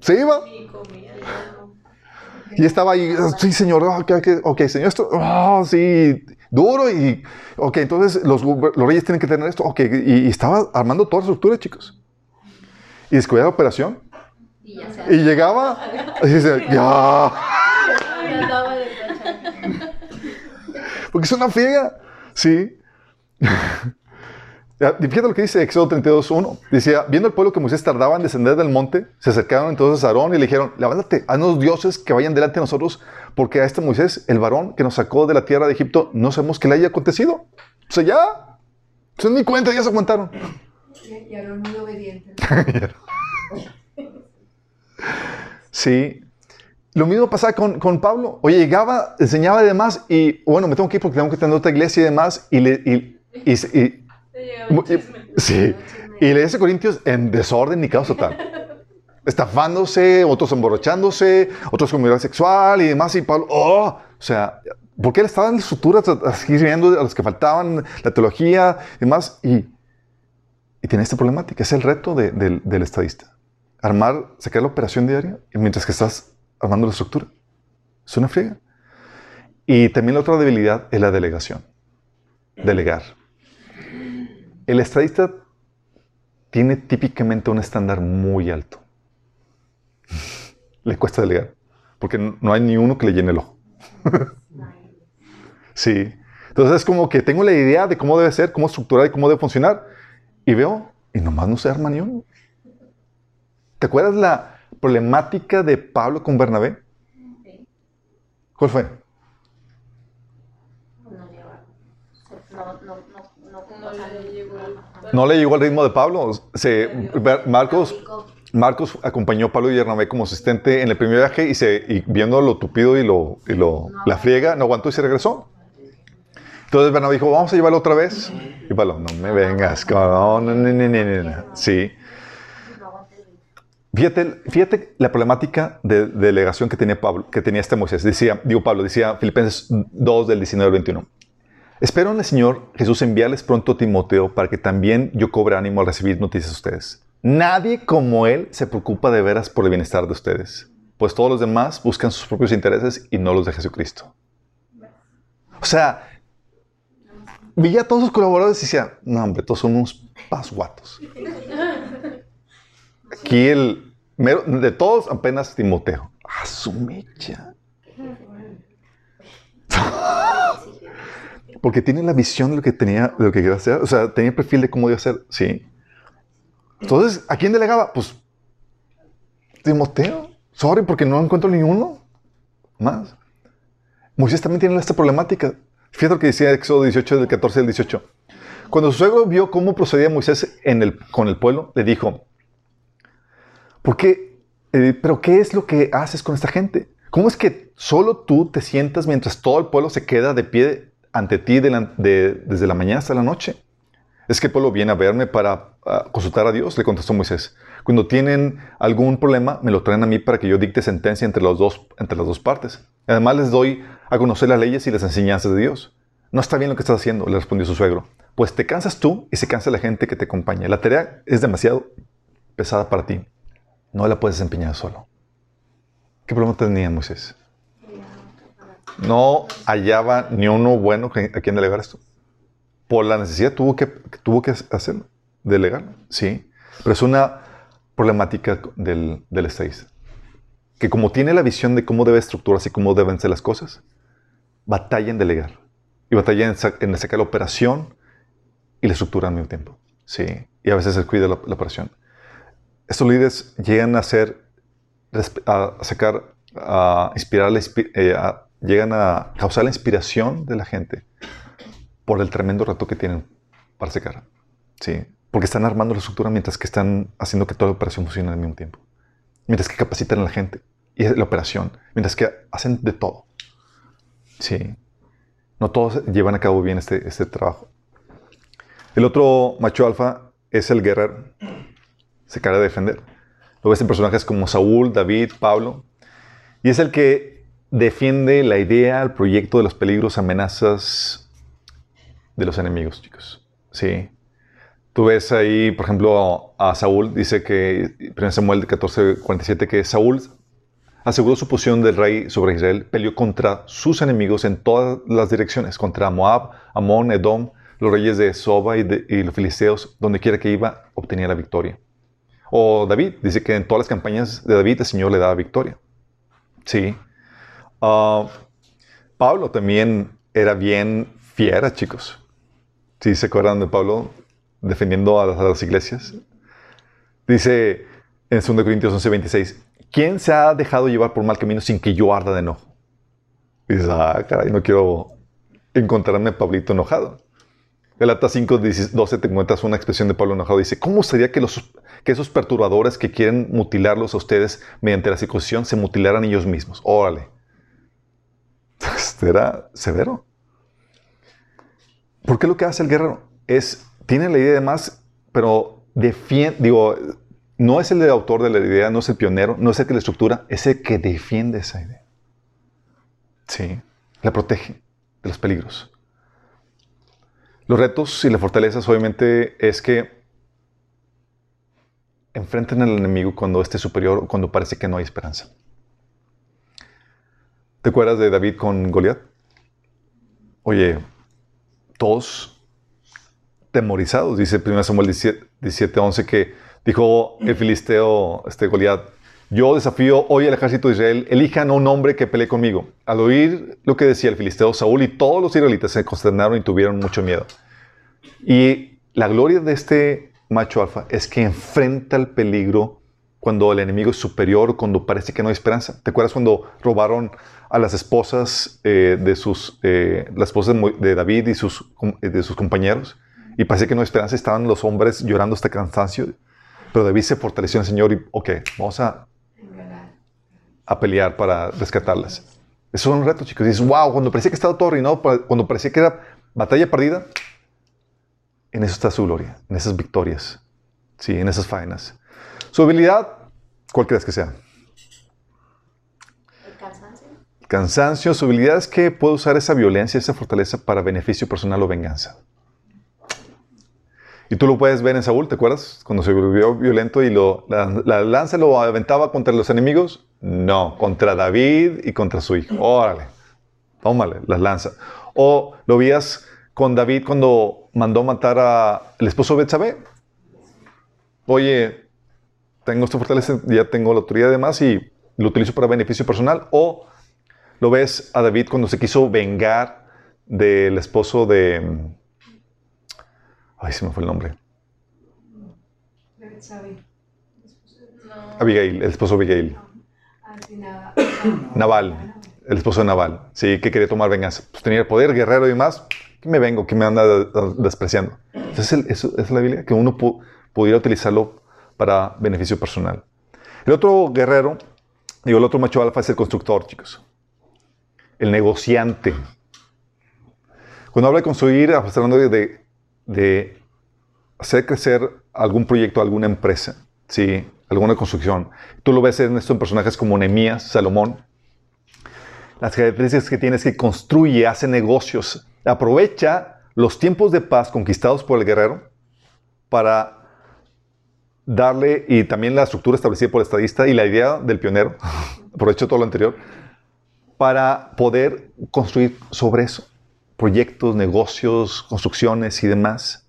Se iba. Y estaba ahí, sí, señor, ok, okay, señor, esto, oh, sí, duro y, ok, entonces los, los, reyes tienen que tener esto, ok, y, estaba armando toda la estructura, chicos. Y descubría la operación. Y, y llegaba, y dice, ya. Porque es una friega, ¿sí? Fíjate lo que dice Éxodo 32.1. Decía, viendo el pueblo que Moisés tardaba en descender del monte, se acercaron entonces a Aarón y le dijeron, levántate, haznos dioses que vayan delante de nosotros, porque a este Moisés, el varón que nos sacó de la tierra de Egipto, no sabemos qué le haya acontecido. O sea, ya, se ni cuenta, ya se aguantaron. Y Aarón muy obediente. sí. Lo mismo pasaba con, con, Pablo. Oye, llegaba, enseñaba y demás, y bueno, me tengo que ir porque tengo que tener otra iglesia y demás, y, le, y, y Sí. Y le dice Corintios en desorden y caos total. Estafándose, otros emborrachándose, otros con mirada sexual y demás. Y Pablo, oh, o sea, porque él estaba en estructuras, escribiendo a los que faltaban, la teología y demás. Y, y tiene esta problemática. Es el reto del estadista. Armar, sacar la operación diaria mientras que estás armando la estructura. Es una friega. Y también la otra debilidad es la delegación. Delegar. El estadista tiene típicamente un estándar muy alto. le cuesta delegar, porque no hay ni uno que le llene el ojo. sí. Entonces es como que tengo la idea de cómo debe ser, cómo estructurar y cómo debe funcionar, y veo, y nomás no se arma ni uno. ¿Te acuerdas la problemática de Pablo con Bernabé? ¿Cuál fue? No le llegó al ritmo de Pablo. Se, Marcos, Marcos acompañó a Pablo y Bernabé como asistente en el primer viaje y, se, viendo lo tupido y, lo, y lo, la friega, no aguantó y se regresó. Entonces Bernabé dijo, vamos a llevarlo otra vez. Y Pablo, no me vengas, no, no, no, no, Sí. Fíjate, fíjate la problemática de, delegación que tenía Pablo, que tenía este Moisés. Decía, digo Pablo, decía Filipenses 2 del 19 al 21. Espero en el Señor Jesús enviarles pronto a Timoteo para que también yo cobre ánimo al recibir noticias de ustedes. Nadie como él se preocupa de veras por el bienestar de ustedes, pues todos los demás buscan sus propios intereses y no los de Jesucristo. O sea, veía a todos sus colaboradores y decía, no hombre, todos son unos pasguatos. Aquí el de todos apenas Timoteo. A su mecha. Porque tiene la visión de lo que tenía, de lo que quería hacer. O sea, tenía el perfil de cómo iba a ser. Sí. Entonces, ¿a quién delegaba? Pues, Timoteo. Sorry, porque no encuentro ninguno más. Moisés también tiene esta problemática. Fíjate lo que decía Éxodo 18, del 14 al 18. Cuando su suegro vio cómo procedía Moisés con el pueblo, le dijo, ¿por qué? Eh, ¿Pero qué es lo que haces con esta gente? ¿Cómo es que solo tú te sientas mientras todo el pueblo se queda de pie ante ti desde la mañana hasta la noche? Es que el pueblo viene a verme para consultar a Dios, le contestó Moisés. Cuando tienen algún problema, me lo traen a mí para que yo dicte sentencia entre, dos, entre las dos partes. Además, les doy a conocer las leyes y las enseñanzas de Dios. No está bien lo que estás haciendo, le respondió su suegro. Pues te cansas tú y se cansa la gente que te acompaña. La tarea es demasiado pesada para ti. No la puedes desempeñar solo. ¿Qué problema tenía Moisés? No hallaba ni uno bueno a quien delegar esto. Por la necesidad tuvo que, tuvo que hacerlo, delegarlo, sí. Pero es una problemática del, del estadista. Que como tiene la visión de cómo debe estructurarse y cómo deben ser las cosas, batalla en delegar. Y batalla en, sacar la operación y la estructura al mismo tiempo. Sí. Y a veces se cuida la, la operación. Estos líderes llegan a hacer a sacar, a inspirar, eh, llegan a causar la inspiración de la gente por el tremendo reto que tienen para secar. Sí, porque están armando la estructura mientras que están haciendo que toda la operación funcione al mismo tiempo. Mientras que capacitan a la gente y la operación, mientras que hacen de todo. Sí. No todos llevan a cabo bien este, este trabajo. El otro macho alfa es el guerrero. Se cara de defender. Lo ves en personajes como Saúl, David, Pablo. Y es el que defiende la idea, el proyecto de los peligros, amenazas de los enemigos, chicos. Sí. Tú ves ahí, por ejemplo, a Saúl, dice que, 1 Samuel 14, 47, que Saúl aseguró su posición del rey sobre Israel, peleó contra sus enemigos en todas las direcciones, contra Moab, Amón, Edom, los reyes de Soba y, y los filisteos, donde quiera que iba, obtenía la victoria. O David, dice que en todas las campañas de David el Señor le daba victoria. Sí. Ah, Pablo también era bien fiera, chicos. ¿Sí se acuerdan de Pablo defendiendo a las, iglesias? Dice en 2 Corintios 11:26, ¿quién se ha dejado llevar por mal camino sin que yo arda de enojo? Y dices, ah, caray, no quiero encontrarme a Pablito enojado. Galatas 5, 12 te encuentras una expresión de Pablo enojado. Dice, ¿cómo sería que, que esos perturbadores que quieren mutilarlos a ustedes mediante la circuncisión se mutilaran ellos mismos? Órale. Era severo. ¿Por qué lo que hace el guerrero? Es, tiene la idea de más, pero defiende, digo, no es el autor de la idea, no es el pionero, no es el que la estructura, es el que defiende esa idea. Sí, la protege de los peligros. Los retos y las fortalezas obviamente es que enfrenten al enemigo cuando esté superior o cuando parece que no hay esperanza. ¿Te acuerdas de David con Goliat? Oye, todos temorizados, dice 1 Samuel 17, 11, que dijo el filisteo, este Goliat, yo desafío hoy al ejército de Israel, elijan a un hombre que pelee conmigo. Al oír lo que decía el filisteo, Saúl y todos los israelitas se consternaron y tuvieron mucho miedo. Y la gloria de este macho alfa es que enfrenta el peligro cuando el enemigo es superior, cuando parece que no hay esperanza. ¿Te acuerdas cuando robaron a las esposas eh, de sus, eh, las esposas de David y sus, de sus compañeros? Y parece que no hay esperanza, estaban los hombres llorando hasta cansancio. Pero David se fortaleció en el Señor y, ok, vamos a a pelear para rescatarlas. Eso es un reto, chicos. dices, wow, cuando parecía que estaba todo arruinado, cuando parecía que era batalla perdida, en eso está su gloria, en esas victorias, sí, en esas faenas. Su habilidad, ¿cuál crees que sea? El cansancio. Cansancio, su habilidad es que puede usar esa violencia, esa fortaleza para beneficio personal o venganza. Y tú lo puedes ver en Saúl, ¿te acuerdas? Cuando se volvió violento y lo, la, lanza lo aventaba contra los enemigos. No, contra David y contra su hijo. Órale, tómale, las lanza. O lo vías con David cuando mandó matar al esposo de Betsabé. Oye, tengo esta fortaleza, ya tengo la autoridad de más y lo utilizo para beneficio personal. O lo ves a David cuando se quiso vengar del esposo de... Ay, se me fue el nombre. Abigail, el esposo de Abigail. Ah. Naval, el esposo de Naval. Sí, que quería tomar venganza. Pues tenía el poder, guerrero y más. Que me vengo, que me anda de- despreciando. Entonces, eso es la habilidad, que uno pu- pudiera utilizarlo para beneficio personal. El otro guerrero, digo, el otro macho alfa es el constructor, chicos. El negociante. Cuando habla de construir, está hablando de, de- hacer crecer algún proyecto, alguna empresa, ¿sí? alguna construcción. Tú lo ves en esto en personajes como Nehemías, Salomón. Las características que tiene es que construye, hace negocios, aprovecha los tiempos de paz conquistados por el guerrero para darle, y también la estructura establecida por el estadista y la idea del pionero, aprovecho todo lo anterior, para poder construir sobre eso proyectos, negocios, construcciones y demás.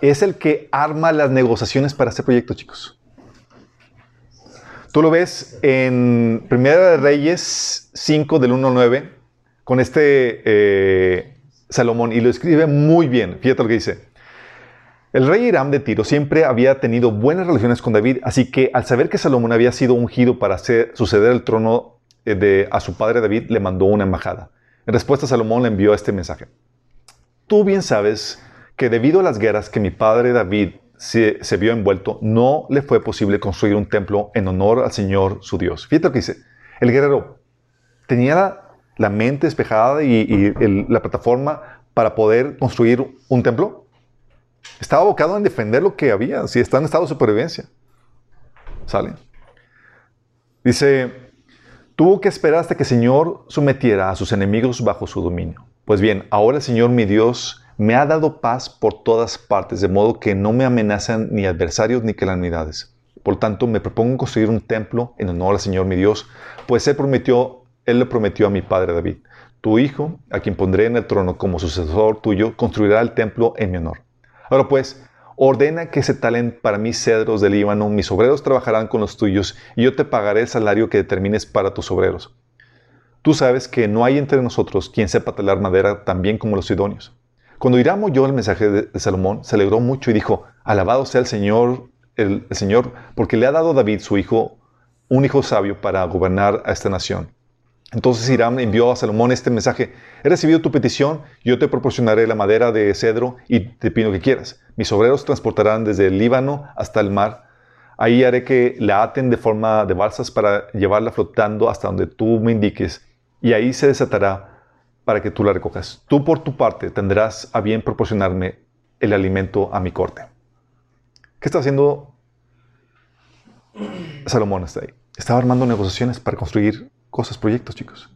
Es el que arma las negociaciones para este proyecto, chicos. Tú lo ves en Primera de Reyes 5 del 1 al 9 con este eh, Salomón y lo escribe muy bien. Fíjate lo que dice. El rey Hiram de Tiro siempre había tenido buenas relaciones con David, así que al saber que Salomón había sido ungido para hacer suceder el trono eh, de, a su padre David, le mandó una embajada. En respuesta, Salomón le envió este mensaje. Tú bien sabes que debido a las guerras que mi padre David se, se vio envuelto, no le fue posible construir un templo en honor al Señor su Dios. Fíjate lo que dice. El guerrero tenía la, mente despejada y, la plataforma para poder construir un templo. Estaba abocado en defender lo que había, si está en estado de supervivencia. ¿Sale? Dice, tuvo que esperar hasta que el Señor sometiera a sus enemigos bajo su dominio. Pues bien, ahora el Señor mi Dios me ha dado paz por todas partes, de modo que no me amenazan ni adversarios ni calamidades. Por tanto, me propongo construir un templo en honor al Señor mi Dios, pues él prometió, él le prometió a mi padre David, tu hijo, a quien pondré en el trono como sucesor tuyo, construirá el templo en mi honor. Ahora pues, ordena que se talen para mí cedros del Líbano, mis obreros trabajarán con los tuyos, y yo te pagaré el salario que determines para tus obreros. Tú sabes que no hay entre nosotros quien sepa talar madera tan bien como los sidonios. Cuando Hiram oyó el mensaje de, Salomón, se alegró mucho y dijo, alabado sea el Señor, el, Señor, porque le ha dado David, su hijo, un hijo sabio para gobernar a esta nación. Entonces Hiram envió a Salomón este mensaje, he recibido tu petición, yo te proporcionaré la madera de cedro y de pino que quieras. Mis obreros transportarán desde el Líbano hasta el mar. Ahí haré que la aten de forma de balsas para llevarla flotando hasta donde tú me indiques, y ahí se desatará para que tú la recojas. Tú por tu parte tendrás a bien proporcionarme el alimento a mi corte. ¿Qué está haciendo Salomón hasta ahí? Estaba armando negociaciones para construir cosas, proyectos, chicos.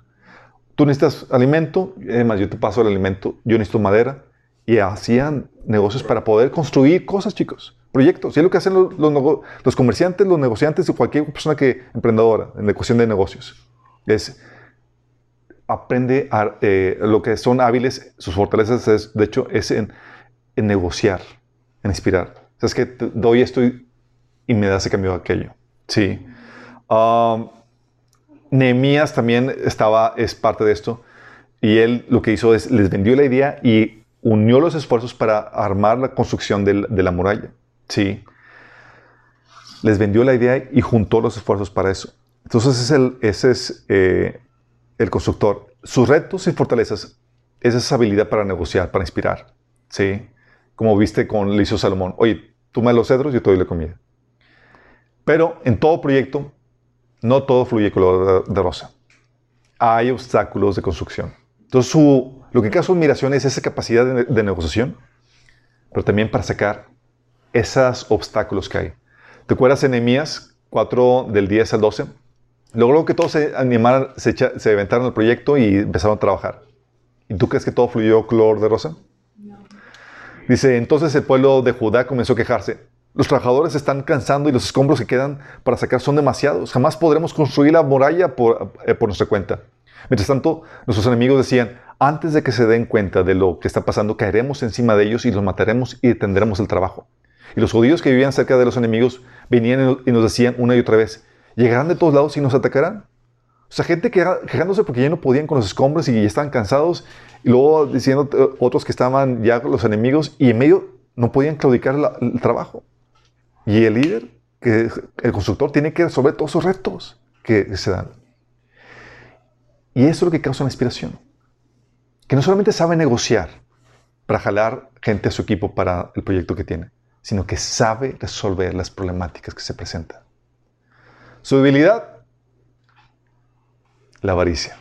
Tú necesitas alimento, además yo te paso el alimento, yo necesito madera, y hacían negocios para poder construir cosas, chicos, proyectos. Y es lo que hacen los, los los comerciantes, los negociantes o cualquier persona que emprendedora en la cuestión de negocios. Es aprende a, eh, lo que son hábiles, sus fortalezas, es, de hecho, es en, en negociar, en inspirar. O sea, es que te doy esto y, y me das a cambio aquello. Sí. Um, Nehemías también estaba, es parte de esto. Y él lo que hizo es, les vendió la idea y unió los esfuerzos para armar la construcción de la muralla. Sí. Les vendió la idea y juntó los esfuerzos para eso. Entonces, es el, ese es eh, el constructor. Sus retos y fortalezas es esa habilidad para negociar, para inspirar. Sí. Como viste con le hizo Salomón. Oye, tú me los cedros, yo te doy la comida. Pero en todo proyecto, no todo fluye color de, de rosa. Hay obstáculos de construcción. Entonces, su, lo que causa su admiración es esa capacidad de, de negociación, pero también para sacar esos obstáculos que hay. ¿Te acuerdas en Nehemías 4 del 10 al 12? Logró que todos se animaran, se, echa- se aventaron al proyecto y empezaron a trabajar. ¿Y tú crees que todo fluyó color de rosa? Dice, entonces el pueblo de Judá comenzó a quejarse. Los trabajadores están cansando y los escombros que quedan para sacar son demasiados. Jamás podremos construir la muralla por, eh, por nuestra cuenta. Mientras tanto, nuestros enemigos decían, antes de que se den cuenta de lo que está pasando, caeremos encima de ellos y los mataremos y detendremos el trabajo. Y los judíos que vivían cerca de los enemigos venían y nos decían una y otra vez, ¿llegarán de todos lados y nos atacarán? O sea, gente quejándose porque ya no podían con los escombros y ya estaban cansados. Y luego diciendo eh, otros que estaban ya los enemigos y en medio no podían claudicar la- el trabajo. Y el líder, que el constructor, tiene que resolver todos esos retos que se dan. Y eso es lo que causa una inspiración. Que no solamente sabe negociar para jalar gente a su equipo para el proyecto que tiene, sino que sabe resolver las problemáticas que se presentan. Su debilidad, la avaricia.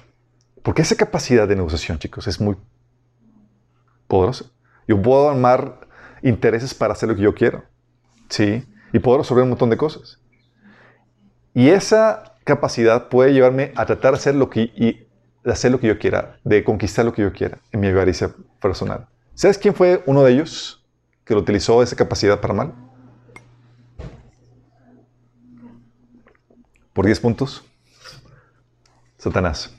Porque esa capacidad de negociación, chicos, es muy poderosa. Yo puedo armar intereses para hacer lo que yo quiero. Sí. Y puedo resolver un montón de cosas. Y esa capacidad puede llevarme a tratar de hacer lo que, y hacer lo que yo quiera, de conquistar lo que yo quiera en mi avaricia personal. ¿Sabes quién fue uno de ellos que lo utilizó esa capacidad para mal? Por 10 puntos. Satanás.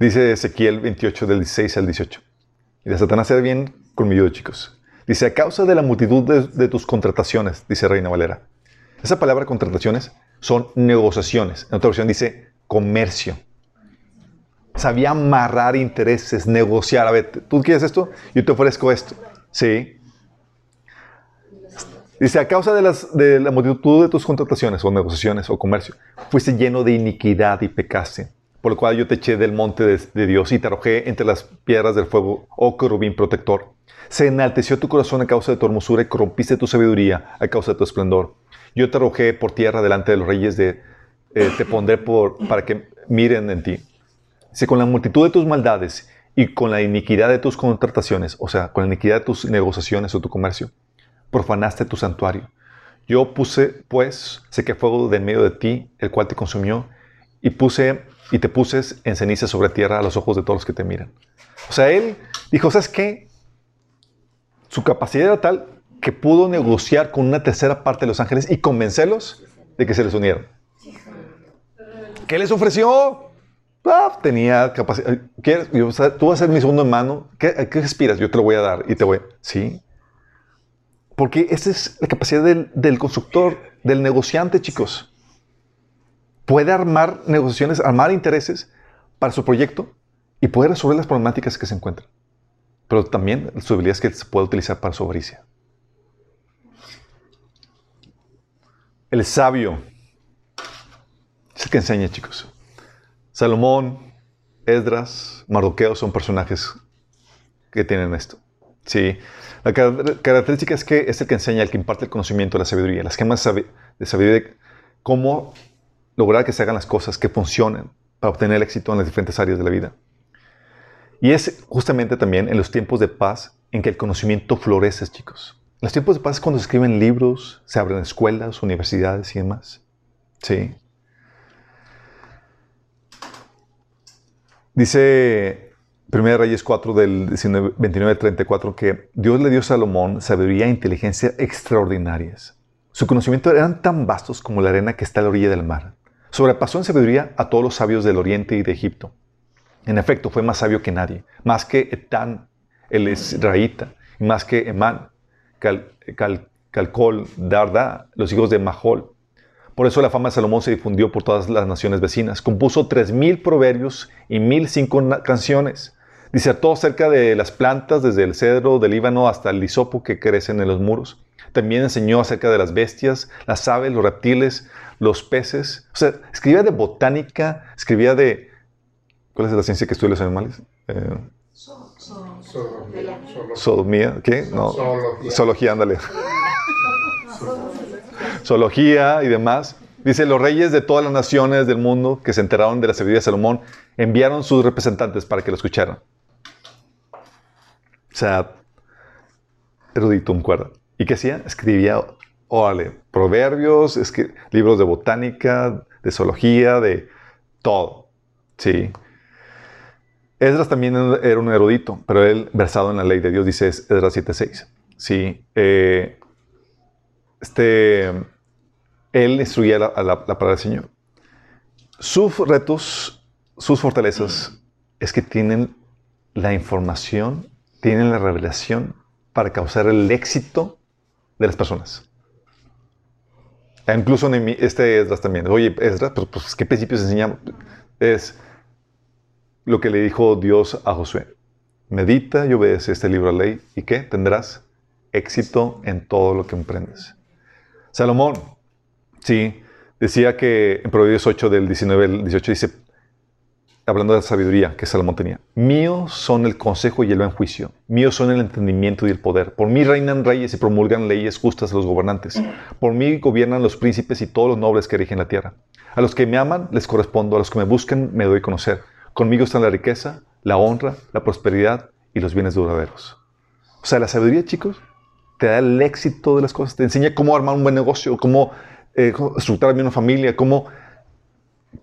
Dice Ezequiel 28 del 16 al 18. Y de Satanás era bien conmigo, chicos. Dice, a causa de la multitud de, tus contrataciones, dice Reina Valera. Esa palabra contrataciones son negociaciones. En otra versión dice comercio. Sabía amarrar intereses, negociar. A ver, ¿tú quieres esto? Yo te ofrezco esto. Sí. Dice, a causa de, las, de la multitud de tus contrataciones o negociaciones o comercio, fuiste lleno de iniquidad y pecaste, por lo cual yo te eché del monte de, de Dios y te arrojé entre las piedras del fuego, oh querubín protector. Se enalteció tu corazón a causa de tu hermosura y corrompiste tu sabiduría a causa de tu esplendor. Yo te arrojé por tierra delante de los reyes de... eh, te pondré por, para que miren en ti. Dice, con la multitud de tus maldades y con la iniquidad de tus contrataciones, o sea, con la iniquidad de tus negociaciones o tu comercio, profanaste tu santuario. Yo puse, pues, sequé fuego de en medio de ti, el cual te consumió, y puse y te puse en ceniza sobre tierra a los ojos de todos los que te miran. O sea, él dijo, ¿sabes qué? Su capacidad era tal que pudo negociar con una tercera parte de los ángeles y convencerlos de que se les unieran. ¿Qué les ofreció? Ah, tenía capacidad. Sea, tú vas a ser mi segundo. ¿Qué, a qué aspiras? Yo te lo voy a dar y te voy. Sí. Porque esa es la capacidad del, del constructor, del negociante, chicos. Puede armar negociaciones, armar intereses para su proyecto y puede resolver las problemáticas que se encuentran. Pero también su habilidad es que se puede utilizar para su avaricia. El sabio es el que enseña, chicos. Salomón, Esdras, Mardoqueo son personajes que tienen esto. Sí. La car- característica es que es el que enseña, el que imparte el conocimiento, la sabiduría, las gemas sabi- de sabiduría, cómo lograr que se hagan las cosas que funcionen para obtener éxito en las diferentes áreas de la vida. Y es justamente también en los tiempos de paz en que el conocimiento florece, chicos. Los tiempos de paz es cuando se escriben libros, se abren escuelas, universidades y demás. Sí. Dice 1 Reyes 4 del 19 29 al 34 que Dios le dio a Salomón sabiduría e inteligencia extraordinarias. Su conocimiento eran tan vastos como la arena que está a la orilla del mar. Sobrepasó en sabiduría a todos los sabios del oriente y de Egipto. En efecto, fue más sabio que nadie, más que Etán, el israelita, y más que Emán, Cal, Cal- Calcol, Darda, los hijos de Mahol. Por eso la fama de Salomón se difundió por todas las naciones vecinas. Compuso 3.000 proverbios y 1.005 na- canciones. Disertó acerca de las plantas, desde el cedro del Líbano hasta el hisopo que crecen en los muros. También enseñó acerca de las bestias, las aves, los reptiles, los peces. O sea, escribía de botánica, escribía de... ¿Cuál es la ciencia que estudia los animales? Eh, Sodomía, ¿qué? No. Zoología. Zoología, ándale. Zoología y demás. Dice, los reyes de todas las naciones del mundo que se enteraron de la sabiduría de Salomón enviaron sus representantes para que lo escucharan. O sea, erudito un cuerda. ¿Y qué hacía? Escribía, órale, proverbios, escri- libros de botánica, de zoología, de todo. Sí. Esdras también era un erudito, pero él versado en la ley de Dios, dice Esdras 7.6. Sí. eh, este, él instruía la, palabra del Señor. Sus retos, sus fortalezas, es que tienen la información, tienen la revelación para causar el éxito de las personas. E incluso Nehemi- este Esdras también. Oye, Esdras, pues, pues, ¿qué principios enseñamos? Es lo que le dijo Dios a Josué. Medita y obedece este libro de ley. ¿Y qué? Tendrás éxito en todo lo que emprendes. Salomón, sí, decía que en Proverbios 8 del 19 al 18 dice, hablando de la sabiduría que Salomón tenía, míos son el consejo y el buen juicio, míos son el entendimiento y el poder. Por mí reinan reyes y promulgan leyes justas a los gobernantes. Por mí gobiernan los príncipes y todos los nobles que rigen la tierra. A los que me aman les correspondo, a los que me buscan me doy a conocer. Conmigo están la riqueza, la honra, la prosperidad y los bienes duraderos. O sea, la sabiduría, chicos, te da el éxito de las cosas, te enseña cómo armar un buen negocio, cómo eh, estructurar bien una familia, cómo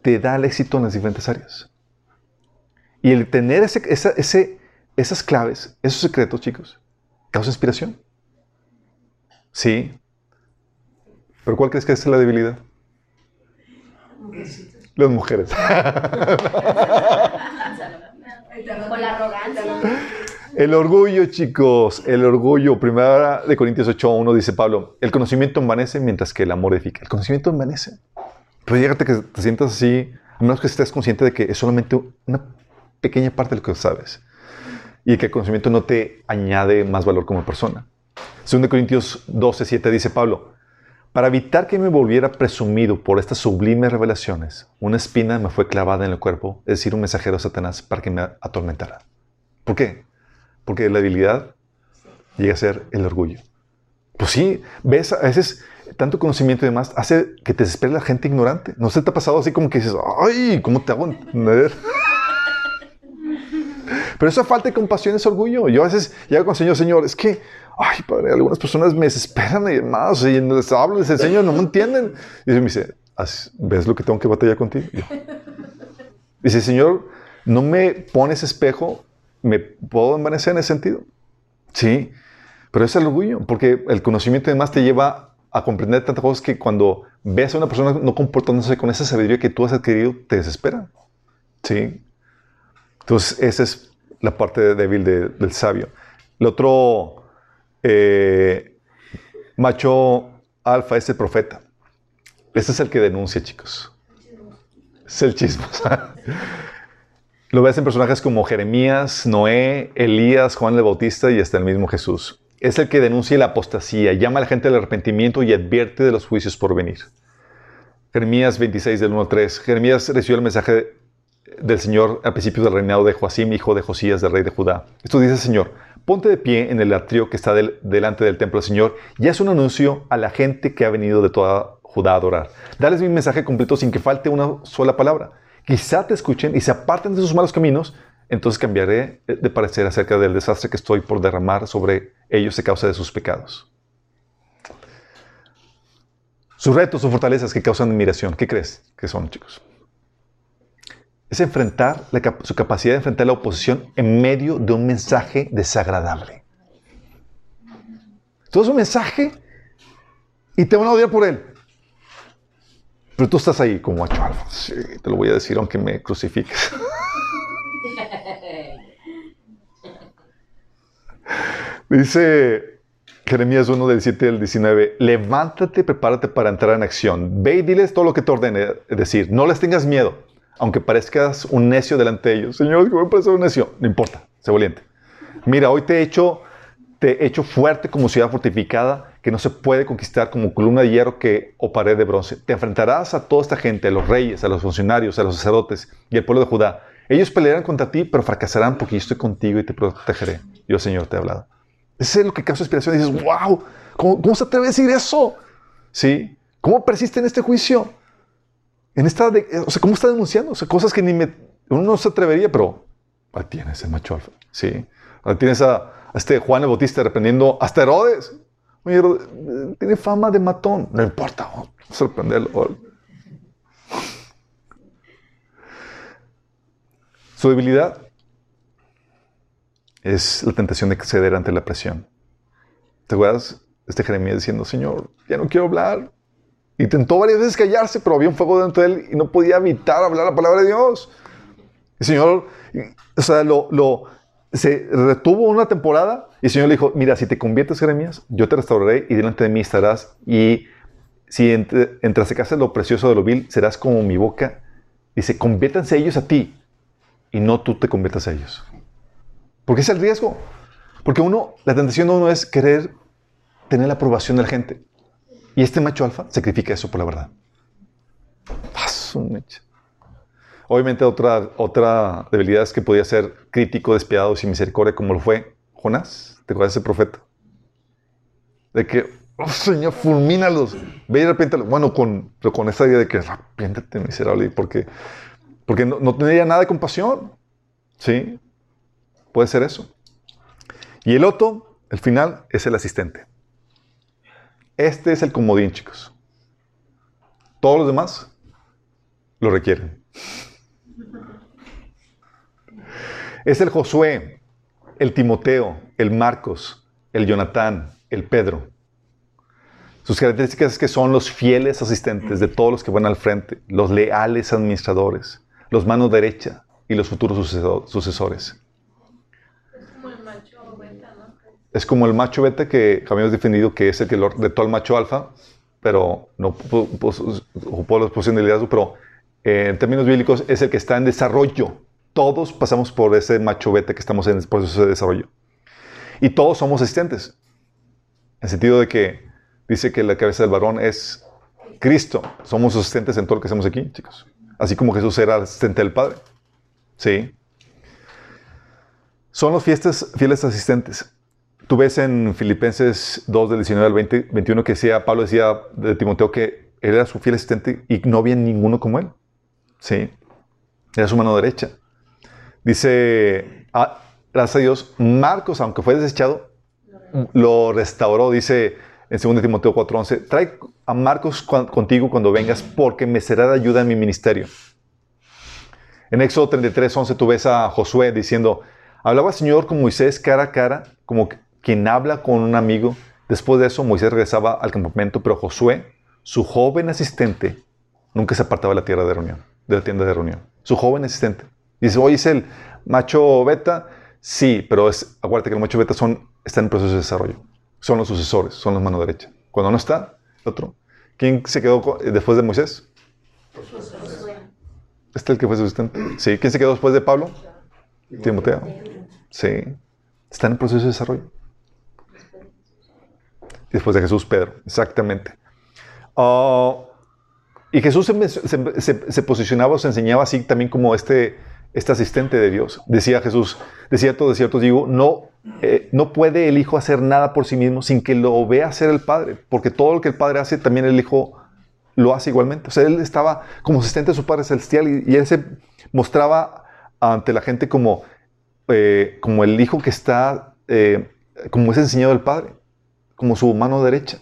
te da el éxito en las diferentes áreas. Y el tener ese, ese- esas claves, esos secretos, chicos, causa inspiración. Sí. Pero ¿cuál crees que es la debilidad? Las mujeres. Con la arrogancia. El orgullo, chicos, el orgullo. Primera de Corintios 8.1 dice Pablo, el conocimiento envanece mientras que el amor edifica. El conocimiento envanece. Pero llégate que te sientas así, a menos que estés consciente de que es solamente una pequeña parte de lo que sabes. Y que el conocimiento no te añade más valor como persona. 2 Corintios 12.7 dice Pablo, para evitar que me volviera presumido por estas sublimes revelaciones, una espina me fue clavada en el cuerpo, es decir, un mensajero de Satanás para que me atormentara. ¿Por qué? Porque la debilidad llega a ser el orgullo. Pues sí, ves, a veces tanto conocimiento y demás hace que te desespere la gente ignorante. ¿No se te ha pasado así como que dices, ay, ¿cómo te hago entender? Pero esa falta de compasión es orgullo. Yo a veces llego con el Señor, Señor, es que, ay, Padre, algunas personas me desesperan y demás, y les hablo, les enseño, no me entienden. Y me dice, "Así- ¿ves lo que tengo que batallar contigo? Yo, Dice, Señor, no me pones espejo, me puedo envanecer en ese sentido. Sí, pero es el orgullo, porque el conocimiento además te lleva a comprender tantas cosas que cuando ves a una persona no comportándose con esa sabiduría que tú has adquirido, te desespera. Sí. Entonces, esa es la parte débil de- del sabio. El otro eh, macho alfa es el profeta. Este es el que denuncia, chicos. Es el chisme. Lo ves en personajes como Jeremías, Noé, Elías, Juan el Bautista y hasta el mismo Jesús. Es el que denuncia la apostasía, llama a la gente al arrepentimiento y advierte de los juicios por venir. Jeremías 26 del 1 al 3. Jeremías recibió el mensaje del Señor al principio del reinado de Joacim, hijo de Josías, del rey de Judá. Esto dice el Señor, ponte de pie en el atrio que está del- delante del templo del Señor y haz un anuncio a la gente que ha venido de toda Judá a adorar. Dales mi mensaje completo sin que falte una sola palabra. Quizá te escuchen y se aparten de sus malos caminos, entonces cambiaré de parecer acerca del desastre que estoy por derramar sobre ellos a causa de sus pecados. Sus retos, sus fortalezas que causan admiración, ¿qué crees que son, chicos? Es enfrentar su capacidad de enfrentar la oposición en medio de un mensaje desagradable. Todo es un mensaje y te van a odiar por él. Pero tú estás ahí como macho alfa. Sí, te lo voy a decir aunque me crucifiques. Dice Jeremías 1 del 7 al 19, levántate, prepárate para entrar en acción. Ve y diles todo lo que te ordene. Decir, no les tengas miedo, aunque parezcas un necio delante de ellos. Señor, que voy a parecer un necio. No importa, sé valiente. Mira, hoy te he hecho, te he hecho fuerte como ciudad fortificada que no se puede conquistar como columna de hierro que, o pared de bronce. Te enfrentarás a toda esta gente, a los reyes, a los funcionarios, a los sacerdotes y al pueblo de Judá. Ellos pelearán contra ti, pero fracasarán porque yo estoy contigo y te protegeré. Yo, Señor, te he hablado. Eso es lo que causa inspiración. Y dices, wow, ¿cómo, cómo se atreve a decir eso? ¿Sí? ¿Cómo persiste en este juicio? En esta, de- o sea, ¿cómo está denunciando? O sea, cosas que ni me, uno no se atrevería, pero ahí tienes el macho alfa. Sí. Ahí tienes a, a este Juan el Bautista reprendiendo hasta Herodes. Oye, Herodes, eh, tiene fama de matón. No importa, a sorprenderlo. Su debilidad es la tentación de ceder ante la presión. ¿Te acuerdas? Este Jeremías diciendo, Señor, ya no quiero hablar. Intentó varias veces callarse, pero había un fuego dentro de él y no podía evitar hablar la palabra de Dios. El Señor, o sea, lo, lo- se retuvo una temporada y el Señor le dijo, mira, si te conviertes, Jeremías, yo te restauraré y delante de mí estarás y si entre, entresacases lo precioso de lo vil, serás como mi boca. Dice, conviértanse ellos a ti y no tú te conviertas a ellos. Porque es el riesgo. Porque uno, la tentación de uno es querer tener la aprobación de la gente. Y este macho alfa sacrifica eso por la verdad. Obviamente otra, otra debilidad es que podía ser crítico, despiadado, sin misericordia, como lo fue Jonás. ¿Te acuerdas de ese profeta? De que, oh Señor, fulmínalos. Ve y arrepiéntalo. Bueno, con, pero con esta idea de que arrepiéntate, miserable, porque, porque no, no tenía nada de compasión. ¿Sí? Puede ser eso. Y el otro, el final, es el asistente. Este es el comodín, chicos. Todos los demás lo requieren. Es el Josué, el Timoteo, el Marcos, el Jonatán, el Pedro. Sus características es que son los fieles asistentes de todos los que van al frente, los leales administradores, los manos derecha y los futuros sucesores. Es como el macho beta, ¿no? Es como el macho beta que habíamos definido que es el que de todo el macho alfa, pero no ocupó la posición de liderazgo, pero eh, en términos bíblicos es el que está en desarrollo. Todos pasamos por ese macho beta que estamos en el proceso de desarrollo. Y todos somos asistentes. En sentido de que dice que la cabeza del varón es Cristo. Somos asistentes en todo lo que hacemos aquí, chicos. Así como Jesús era asistente del Padre. Sí. Son los fiestas, fieles asistentes. Tú ves en Filipenses 2, del 19 al 20, 21, que decía, Pablo decía de Timoteo que él era su fiel asistente y no había ninguno como él. Sí. Era su mano derecha. Dice, ah, gracias a Dios, Marcos, aunque fue desechado, lo restauró. Dice en 2 Timoteo 4:11, trae a Marcos contigo cuando vengas porque me será de ayuda en mi ministerio. En Éxodo 33:11 tú ves a Josué diciendo, hablaba el Señor con Moisés cara a cara, como quien habla con un amigo. Después de eso Moisés regresaba al campamento, pero Josué, su joven asistente, nunca se apartaba de la tierra de reunión, de la tienda de reunión. Su joven asistente. Dice, oye, es el macho beta. Sí, pero es, acuérdate que el macho beta son, está en proceso de desarrollo. Son los sucesores, son los mano derecha. Cuando no está, el otro. ¿Quién se quedó después de Moisés? ¿Este el que fue su asistente? Sí. ¿Quién se quedó después de Pablo? Timoteo. Sí. Están en proceso de desarrollo. Después de Jesús, Pedro. Exactamente. Ah, y Jesús se, posicionaba o se enseñaba así también como este, este asistente de Dios. Decía Jesús, de cierto, de cierto digo, no, eh, no puede el Hijo hacer nada por sí mismo sin que lo vea hacer el Padre, porque todo lo que el Padre hace, también el Hijo lo hace igualmente. O sea, él estaba como asistente de su Padre Celestial y, y él se mostraba ante la gente como, eh, como el Hijo que está, eh, como es enseñado el Padre, como su mano derecha.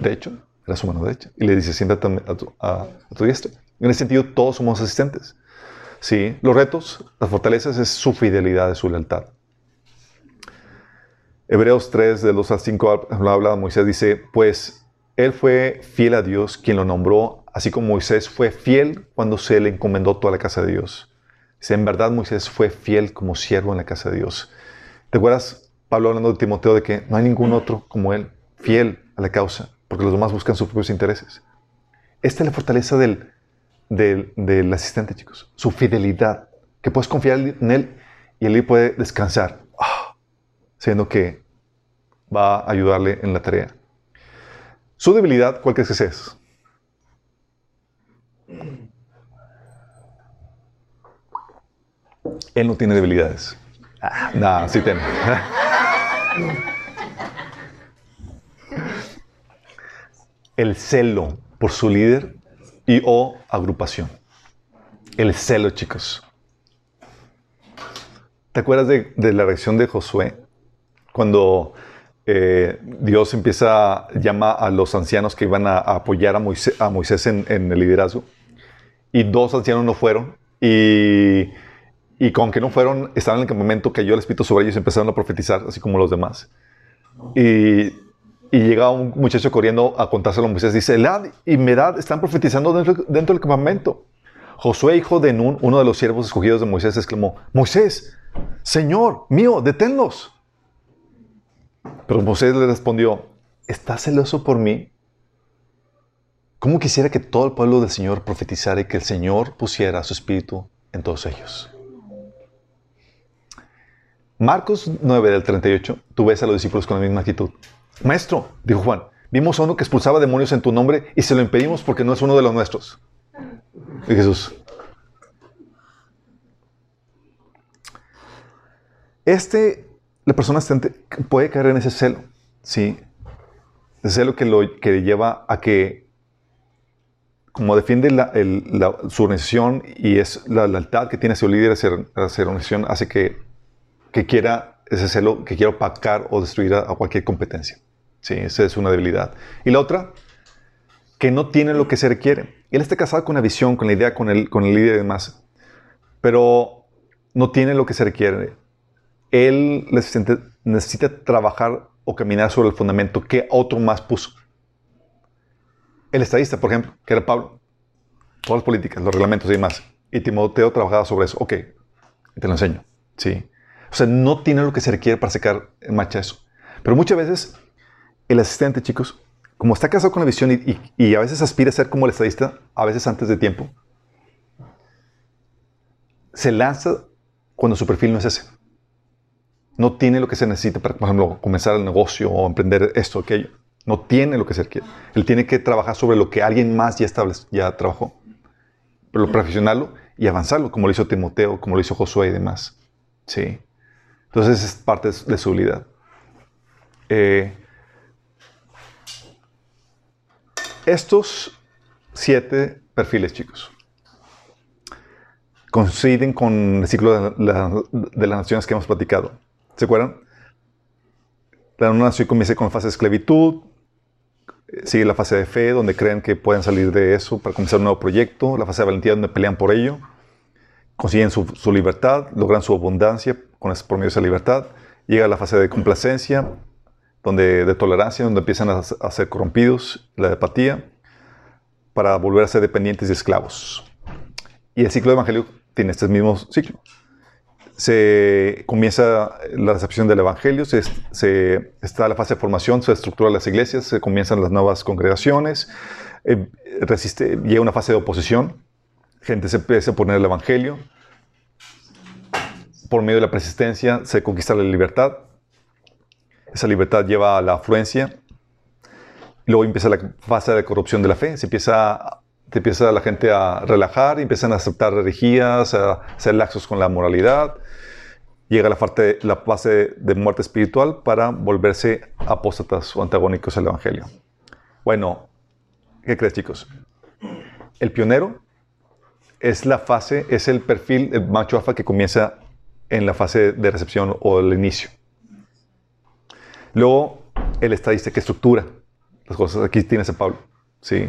De hecho, era su mano derecha. Y le dice, siéntate a tu, a, tu diestra. En ese sentido, todos somos asistentes. Sí, los retos, las fortalezas es su fidelidad, es su lealtad. Hebreos 3, de 2 a 5, habla Moisés, dice, pues él fue fiel a Dios, quien lo nombró, así como Moisés fue fiel cuando se le encomendó toda la casa de Dios. Dice, en verdad Moisés fue fiel como siervo en la casa de Dios. ¿Te acuerdas, Pablo hablando de Timoteo, de que no hay ningún otro como él, fiel a la causa, porque los demás buscan sus propios intereses? Esta es la fortaleza del, del, del, asistente, chicos. Su fidelidad. Que puedes confiar en él y él puede descansar, oh, siendo que va a ayudarle en la tarea. Su debilidad, ¿cuál crees que es? Él no tiene debilidades. Ah, no, sí tiene. El celo por su líder y o agrupación. El celo, chicos. ¿Te acuerdas de, la reacción de Josué cuando eh, Dios empieza, llama a los ancianos que iban a, a apoyar a Moisés, a Moisés en, en, el liderazgo? Y dos ancianos no fueron y, y con que no fueron, estaban en el campamento, cayó el Espíritu sobre ellos y empezaron a profetizar, así como los demás. Y y llega un muchacho corriendo a contárselo a Moisés. Dice, Elad y Medad están profetizando dentro, dentro, del campamento. Josué, hijo de Nun, uno de los siervos escogidos de Moisés, exclamó, Moisés, Señor mío, deténlos. Pero Moisés le respondió, ¿estás celoso por mí? ¿Cómo quisiera que todo el pueblo del Señor profetizara y que el Señor pusiera su espíritu en todos ellos? Marcos 9 del 38, tú ves a los discípulos con la misma actitud. Maestro, dijo Juan, vimos a uno que expulsaba demonios en tu nombre y se lo impedimos porque no es uno de los nuestros. Y Jesús. Este, la persona puede caer en ese celo, ¿sí? Ese celo que lo que lleva a que, como defiende la, su organización y es la lealtad que tiene su líder hacia, hacia la hace que que quiera ese celo, que quiera opacar o destruir a, cualquier competencia. Sí, esa es una debilidad. Y la otra, que no tiene lo que se requiere. Él está casado con una visión, con la idea, con el, con el líder y demás, pero no tiene lo que se requiere. Él necesita, necesita trabajar o caminar sobre el fundamento que otro más puso. El estadista, por ejemplo, que era Pablo, todas las políticas, los reglamentos y demás. Y Timoteo trabajaba sobre eso. Ok, te lo enseño. Sí. O sea, no tiene lo que se requiere para sacar en marcha eso. Pero muchas veces el asistente, chicos, como está casado con la visión y, a veces aspira a ser como el estadista, a veces antes de tiempo, se lanza cuando su perfil no es ese. No tiene lo que se necesita para, por ejemplo, comenzar el negocio o emprender esto o aquello. No tiene lo que se requiere. Él tiene que trabajar sobre lo que alguien más ya, ya trabajó. Pero lo profesional y avanzarlo, como lo hizo Timoteo, como lo hizo Josué y demás. Sí. Entonces es parte de su habilidad. Eh, estos siete perfiles, chicos, coinciden con el ciclo de, las naciones que hemos platicado. ¿Se acuerdan? La nación comienza con la fase de esclavitud, sigue la fase de fe, donde creen que pueden salir de eso para comenzar un nuevo proyecto, la fase de valentía, donde pelean por ello, consiguen su, su libertad, logran su abundancia, con por medio de esa libertad. Llega a la fase de complacencia, donde, de tolerancia, donde empiezan a, ser corrompidos, la apatía, para volver a ser dependientes y esclavos. Y el ciclo de evangelio tiene este mismo ciclo. Se comienza la recepción del evangelio, se, se está la fase de formación, se estructura las iglesias, se comienzan las nuevas congregaciones, eh, llega una fase de oposición, gente se empieza a poner el evangelio, por medio de la persistencia se conquista la libertad. Esa libertad lleva a la afluencia. Luego empieza la fase de corrupción de la fe. Se empieza, empieza la gente a relajar, empiezan a aceptar herejías, a ser laxos con la moralidad. Llega la, la fase de muerte espiritual para volverse apóstatas o antagónicos al Evangelio. Bueno, ¿qué crees chicos? El pionero es la fase, es el perfil, el macho alfa que comienza en la fase de recepción o el inicio. Luego, el estadista que estructura las cosas. Aquí tienes a Pablo. ¿sí?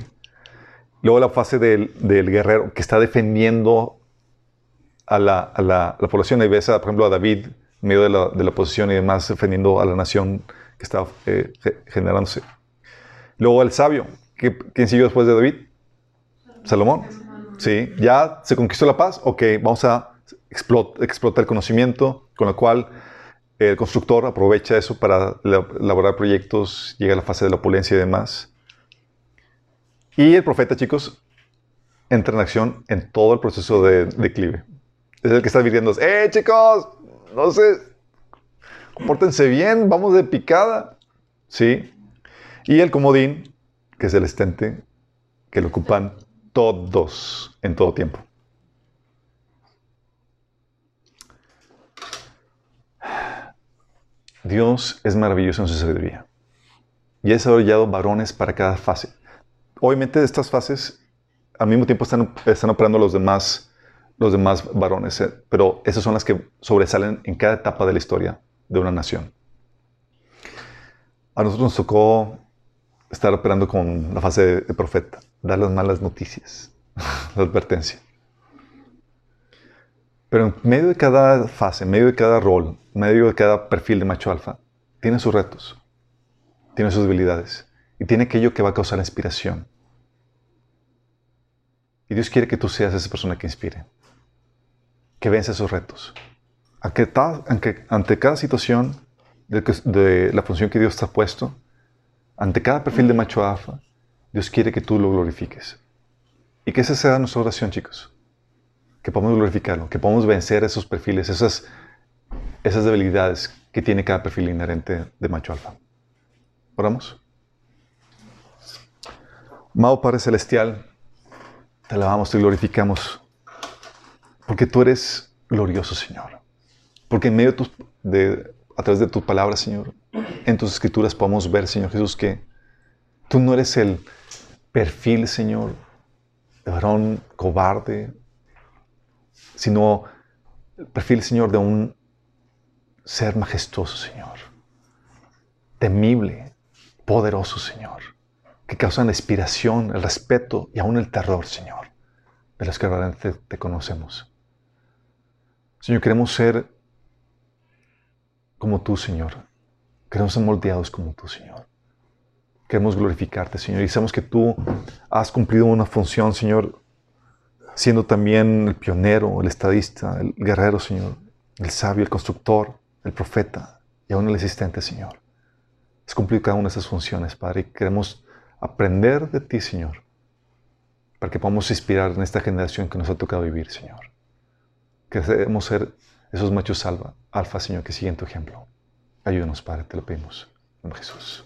Luego, la fase del, guerrero que está defendiendo a la, población. Ahí ves, por ejemplo, a David medio de la, de oposición y demás, defendiendo a la nación que está eh, generándose. Luego, el sabio. ¿Quién siguió después de David? Salomón. Sí, ya se conquistó la paz. Ok, vamos a explota, el conocimiento, con lo cual el constructor aprovecha eso para elaborar proyectos, llega a la fase de la opulencia y demás. Y el profeta, chicos, entra en acción en todo el proceso de declive. Es el que está viviendo, ¡eh, chicos! No sé, compórtense bien, vamos de picada. ¿Sí? Y el comodín, que es el estente, que lo ocupan todos en todo tiempo. Dios es maravilloso en su sabiduría. Y ha desarrollado varones para cada fase. Obviamente, de estas fases, al mismo tiempo están, operando los demás, los demás varones, eh, pero esas son las que sobresalen en cada etapa de la historia de una nación. A nosotros nos tocó estar operando con la fase de profeta, dar las malas noticias, la advertencia. Pero en medio de cada fase, en medio de cada rol, en medio de cada perfil de macho alfa, tiene sus retos, tiene sus debilidades y tiene aquello que va a causar inspiración. Y Dios quiere que tú seas esa persona que inspire, que vence esos retos. Ante, ante cada situación de, de, la función que Dios te ha puesto, ante cada perfil de macho alfa, Dios quiere que tú lo glorifiques. Y que esa sea nuestra oración, chicos. Que podamos glorificarlo, que podamos vencer esos perfiles, esas, esas debilidades que tiene cada perfil inherente de macho alfa. Oramos. Amado Padre Celestial, te alabamos, te glorificamos, porque tú eres glorioso, Señor. Porque en medio de, a través de tu palabra, Señor, en tus escrituras podemos ver, Señor Jesús, que tú no eres el perfil, Señor, de varón cobarde, sino el perfil, Señor, de un ser majestuoso, Señor, temible, poderoso, Señor, que causa la inspiración, el respeto y aún el terror, Señor, de los que realmente te conocemos. Señor, queremos ser como tú, Señor. Queremos ser moldeados como tú, Señor. Queremos glorificarte, Señor. Y sabemos que tú has cumplido una función, Señor, siendo también el pionero, el estadista, el guerrero, Señor, el sabio, el constructor, el profeta y aún el asistente, Señor. Has cumplido cada una de esas funciones, Padre, y queremos aprender de ti, Señor, para que podamos inspirar en esta generación que nos ha tocado vivir, Señor. Queremos ser esos machos alfa, alfa Señor, que siguen tu ejemplo. Ayúdanos, Padre, te lo pedimos. En Jesús.